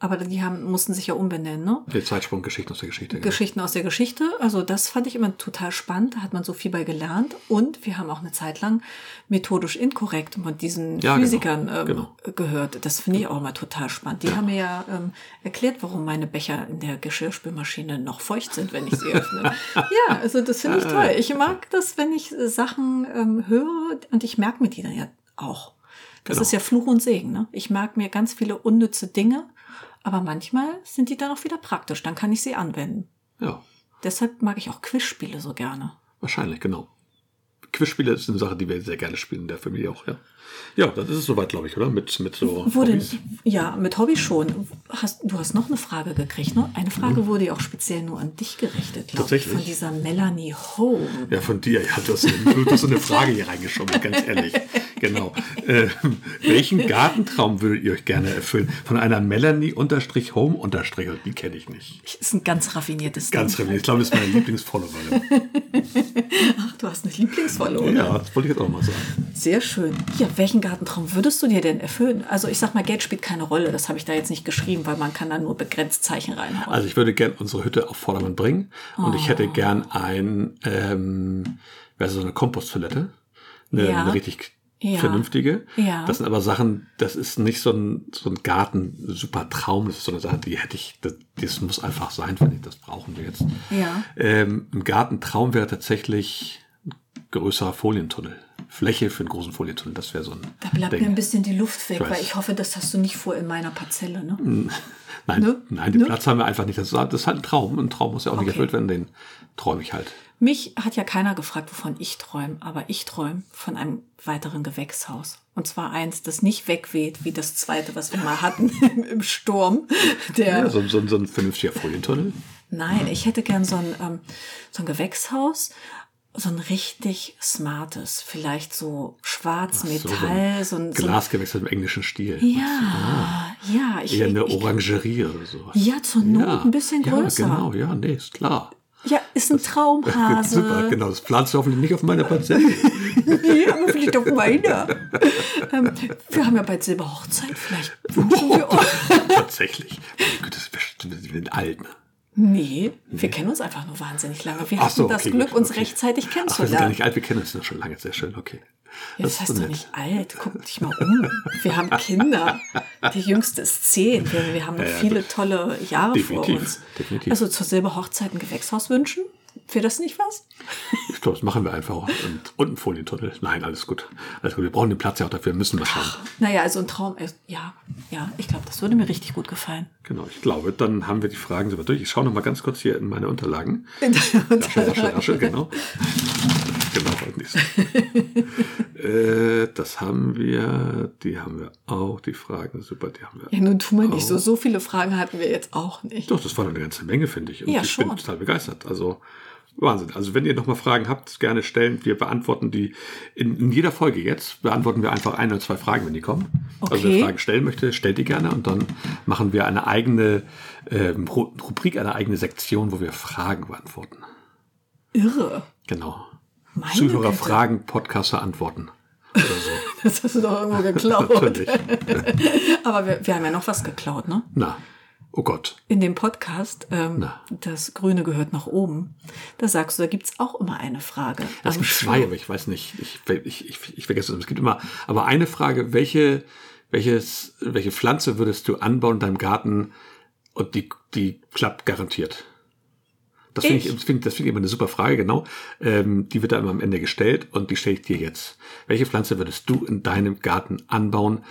Ja, Aber die haben, mussten sich ja umbenennen, ne? die Zeitsprung Geschichten aus der Geschichte. genau. Geschichten aus der Geschichte. Also das fand ich immer total spannend. Da hat man so viel bei gelernt. Und wir haben auch eine Zeit lang methodisch inkorrekt mit diesen Ja, genau. Physikern ähm, Genau. gehört. Das finde ich auch immer total spannend. Die haben mir ja ähm, erklärt, warum meine Becher in der Geschirrspülmaschine noch feucht sind, wenn ich sie öffne. [laughs] ja, also das finde ich toll. Ich mag das, wenn ich äh, Sachen ähm, höre und ich merke mir die dann ja auch. Das Genau. ist ja Fluch und Segen. Ne? Ich merke mir ganz viele unnütze Dinge, aber manchmal sind die dann auch wieder praktisch. Dann kann ich sie anwenden. Ja. Deshalb mag ich auch Quizspiele so gerne. Wahrscheinlich, genau. Quizspiele ist eine Sache, die wir sehr gerne spielen in der Familie auch, ja. Ja, das ist es soweit, glaube ich, oder? Mit, mit so Wurde, Hobbys. ja, mit Hobby schon. Hast, du hast noch eine Frage gekriegt, ne? Eine Frage wurde ja auch speziell nur an dich gerichtet, glaube ich, Tatsächlich? von dieser Melanie Home. Ja, von dir. Ja, du hast, du, hast so eine Frage hier reingeschoben, ganz ehrlich. genau. Äh, welchen Gartentraum würdet ihr euch gerne erfüllen? Von einer Melanie-Home- die kenne ich nicht. Das ist ein ganz raffiniertes Ganz raffiniert. Ich glaube, das ist meine Lieblingsfollowerin. [laughs] Ach, du hast eine Lieblingsverlobung. Ja, das wollte ich jetzt auch mal sagen. Sehr schön. Ja, welchen Gartentraum würdest du dir denn erfüllen? Also ich sag mal, Geld spielt keine Rolle. Das habe ich da jetzt nicht geschrieben, weil man kann da nur begrenzt Zeichen reinhauen. Also ich würde gern unsere Hütte auf Vordermann bringen und ich Oh. hätte gern ein, ähm, wäre so eine Komposttoilette, eine, Ja. eine richtig Ja. vernünftige. Ja. Das sind aber Sachen, das ist nicht so ein, so ein Garten, super Traum, das ist so eine Sache, die hätte ich, das, das muss einfach sein, finde ich, das brauchen wir jetzt. Ja. Ähm, ein Gartentraum wäre tatsächlich ein größerer Folientunnel. Fläche für einen großen Folientunnel, das wäre so ein da bleibt Ding. mir ein bisschen die Luft weg, Ich weil ich hoffe, das hast du nicht vor in meiner Parzelle. Ne? Nein, Ne? nein, den Ne? Platz haben wir einfach nicht. Das ist, das ist halt ein Traum. Ein Traum muss ja auch nicht Okay. erfüllt werden, den träume ich halt. Mich hat ja keiner gefragt, wovon ich träume, aber ich träume von einem weiteren Gewächshaus. Und zwar eins, das nicht wegweht, wie das zweite, was wir mal hatten [laughs] im Sturm. Der, Ja, so, so, so ein vernünftiger Folientunnel. Nein, ich hätte gern so ein, ähm, so ein Gewächshaus, so ein richtig smartes, vielleicht so schwarz So, so Metall, so ein, so ein Glasgewächs im englischen Stil. ja, ja, ich, Eher eine ich, Orangerie oder sowas. ja, zur Not ein bisschen größer. Ja, genau, ja, nee, ist klar. Ja, ist ein [laughs] Traumhase. Super, genau. Das planst du hoffentlich nicht auf meiner Parzelle. Ja, [laughs] aber vielleicht auf meiner. ähm, wir haben ja bald Silberhochzeit, vielleicht wünschen wir [laughs] uns. Tatsächlich. Mein Gott, das wir sind alt. Ne? Nee, wir kennen uns einfach nur wahnsinnig lange. Wir Ach hatten so, das okay, Glück, gut, uns okay. rechtzeitig Ach, wir sind gar kennenzulernen. nicht alt, wir kennen uns ja schon lange. Sehr schön, okay. Ja, das heißt so doch nett. nicht alt. Guck dich mal um. Wir haben Kinder. Die jüngste ist zehn. Wir, wir haben noch ja, viele gut. tolle Jahre Definitiv, vor uns. definitiv. Also zur Silberhochzeit ein Gewächshaus wünschen? Wäre das nicht was? Ich glaube, das machen wir einfach. Und, und einen Folientunnel. Nein, alles gut. Alles gut. Wir brauchen den Platz ja auch dafür, müssen wir schauen. Naja, also ein Traum. äh, Ja, ja, ich glaube, das würde mir richtig gut gefallen. Genau, ich glaube, dann haben wir die Fragen soweit durch. Ich schaue noch mal ganz kurz hier in meine Unterlagen. Und Rasche, rasche, rasche, genau. Genau, halt nicht. [laughs] äh, das haben wir, die haben wir auch, die Fragen, super, die haben wir. ja, nun tu mal nicht so. So viele Fragen hatten wir jetzt auch nicht. Doch, das war eine ganze Menge, finde ich. Und Ja, ich schon. bin total begeistert. Also Wahnsinn. Also wenn ihr noch mal Fragen habt, gerne stellen. Wir beantworten die in, in jeder Folge jetzt. Beantworten wir einfach ein oder zwei Fragen, wenn die kommen. Also Okay. wer Fragen stellen möchte, stellt die gerne. Und dann machen wir eine eigene ähm, Ru- Rubrik, eine eigene Sektion, wo wir Fragen beantworten. Irre. Genau. Meine Zuhörer Güte. fragen, Podcaster antworten. Oder so. [laughs] Das hast du doch irgendwo [laughs] geklaut. Natürlich. [laughs] Aber wir, wir haben ja noch was geklaut, ne? Na, oh Gott. In dem Podcast, ähm, das Grüne gehört nach oben, da sagst du, da gibt's auch immer eine Frage. Das gibt zwei, aber ich weiß nicht. Ich, ich, ich, ich vergesse es. Es gibt immer, aber eine Frage, welche, welches, welche Pflanze würdest du anbauen in deinem Garten und die, die klappt garantiert? Das finde ich, finde das finde ich immer eine super Frage, genau. Ähm, die wird dann immer am Ende gestellt und die stelle ich dir jetzt. Welche Pflanze würdest du in deinem Garten anbauen,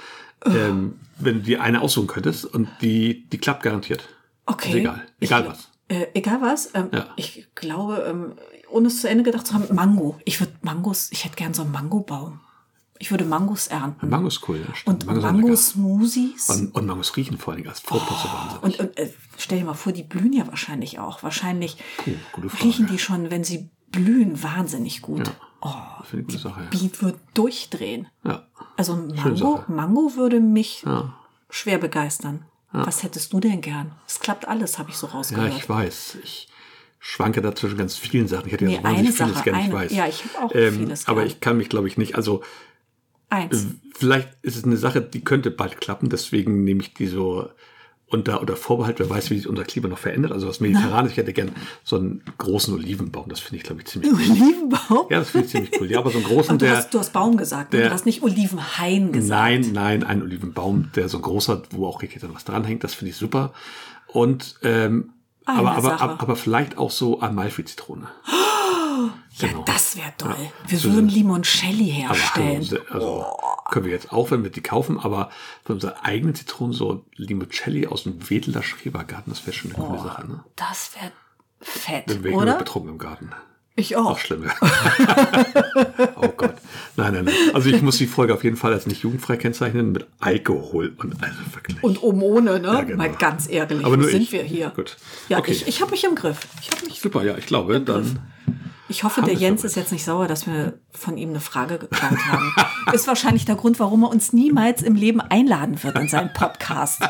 ähm, wenn du dir eine aussuchen könntest und die, die klappt garantiert? Okay. Ist egal. Egal ich, was. Äh, egal was. Ähm, Ja. Ich glaube, ähm, ohne es zu Ende gedacht zu haben, Mango. Ich würde Mangos, ich hätte gern so einen Mangobaum. Ich würde Mangos ernten. Mango ist cool. Ja, stimmt. und. Mango-Smoothies. Und, und Mangos riechen vor allem als Frucht oh. Und, und äh, stell dir mal vor, die blühen ja wahrscheinlich auch. Wahrscheinlich Frage. riechen die schon, wenn sie blühen, wahnsinnig gut. Oh, ich eine gute Sache. die wird durchdrehen. Ja. Also Mango. Mango würde mich Ja. schwer begeistern. Was hättest du denn gern? Es klappt alles, habe ich so Ja, rausgehört. ich weiß. Ich schwanke da zwischen ganz vielen Sachen. Ich hätte Nee, jetzt wahnsinnig vieles Sache, gerne, ich weiß. Ja, ich hab auch ähm, vieles Aber gern. ich kann mich, glaube ich, nicht. Also Eins. vielleicht ist es eine Sache, die könnte bald klappen. Deswegen nehme ich die so unter oder Vorbehalt. Wer weiß, wie sich unser Klima noch verändert. Also das Mediterrane. Ich hätte gern so einen großen Olivenbaum. Das finde ich, glaube ich, ziemlich cool. Olivenbaum? Ja, das finde ich ziemlich cool. Ja, aber so einen großen, Und du, der. hast, du hast Baum gesagt, ne? der- du hast nicht Olivenhain gesagt. Nein, nein, ein Olivenbaum, der so groß hat, wo auch dann was dranhängt, das finde ich super. Und ähm, Eine aber, aber, aber, aber vielleicht auch so Amalfi-Zitrone. [gasps] Ja, Genau. das wäre toll. Wir So- würden Limoncelli herstellen. also können wir jetzt auch, wenn wir die kaufen, aber von unserer eigenen Zitronen so Limoncelli aus dem Wedeler Schrebergarten, das wäre schon eine coole Sache, ne? Das wäre fett, Dann wäre oder? betrunken im Garten. Ich Noch auch. schlimmer. [laughs] oh Gott. Nein, nein, nein. Also ich muss die Folge auf jeden Fall als nicht jugendfrei kennzeichnen mit Alkohol und also wirklich. Und oben ohne, ne? Ja, genau. Mal ganz ehrlich, Aber nur sind wir hier? Gut. Ja, Okay. ich, ich habe mich im Griff. Ich habe mich Super, ja, ich glaube, dann Ich Ich hoffe, der Jens ist jetzt nicht sauer, dass wir von ihm eine Frage geklaut haben. [laughs] ist wahrscheinlich der Grund, warum er uns niemals im Leben einladen wird in seinen Podcast.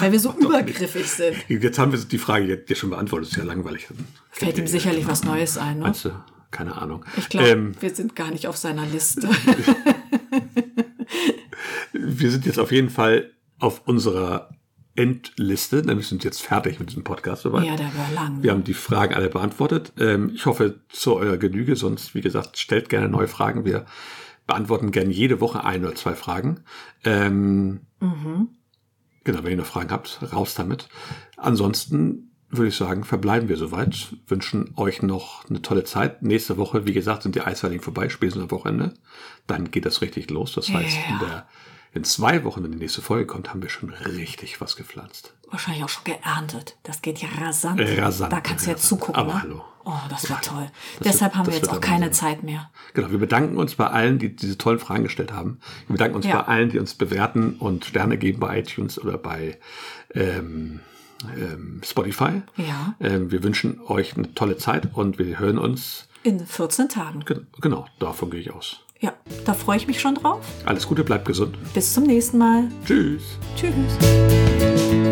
Weil wir so übergriffig sind. Jetzt haben wir die Frage jetzt schon beantwortet, ist ja langweilig. Fällt ihm sicherlich was Neues ein, ne? Meinst du? Keine Ahnung. Ich glaube, Ähm, wir sind gar nicht auf seiner Liste. [laughs] wir sind jetzt auf jeden Fall auf unserer Endliste, denn wir sind jetzt fertig mit diesem Podcast soweit. ja, der war lang. Wir haben die Fragen alle beantwortet. Ähm, ich hoffe zu eurer Genüge, sonst, wie gesagt, stellt gerne neue Fragen. Wir beantworten gerne jede Woche ein oder zwei Fragen. Ähm, Genau, wenn ihr noch Fragen habt, raus damit. Ansonsten würde ich sagen, verbleiben wir soweit. Wünschen euch noch eine tolle Zeit. Nächste Woche, wie gesagt, sind die Eisheiligen vorbei, spätestens am Wochenende. Dann geht das richtig los. Das heißt, in, der, in zwei Wochen, wenn die nächste Folge kommt, haben wir schon richtig was gepflanzt. Wahrscheinlich auch schon geerntet. Das geht ja rasant. Rasant, Da kannst du rasant. zugucken. Aber ne? hallo. Oh, das wird toll. Das Deshalb wird- haben wir jetzt auch keine Wahnsinn. Zeit mehr. Genau, wir bedanken uns bei allen, die diese tollen Fragen gestellt haben. Wir bedanken uns Ja. bei allen, die uns bewerten und Sterne geben bei iTunes oder bei ähm, ähm, Spotify. Ja. Ähm, wir wünschen euch eine tolle Zeit und wir hören uns. In 14 Tagen. Ge- Genau, davon gehe ich aus. Ja, da freue ich mich schon drauf. Alles Gute, bleibt gesund. Bis zum nächsten Mal. Tschüss. Tschüss.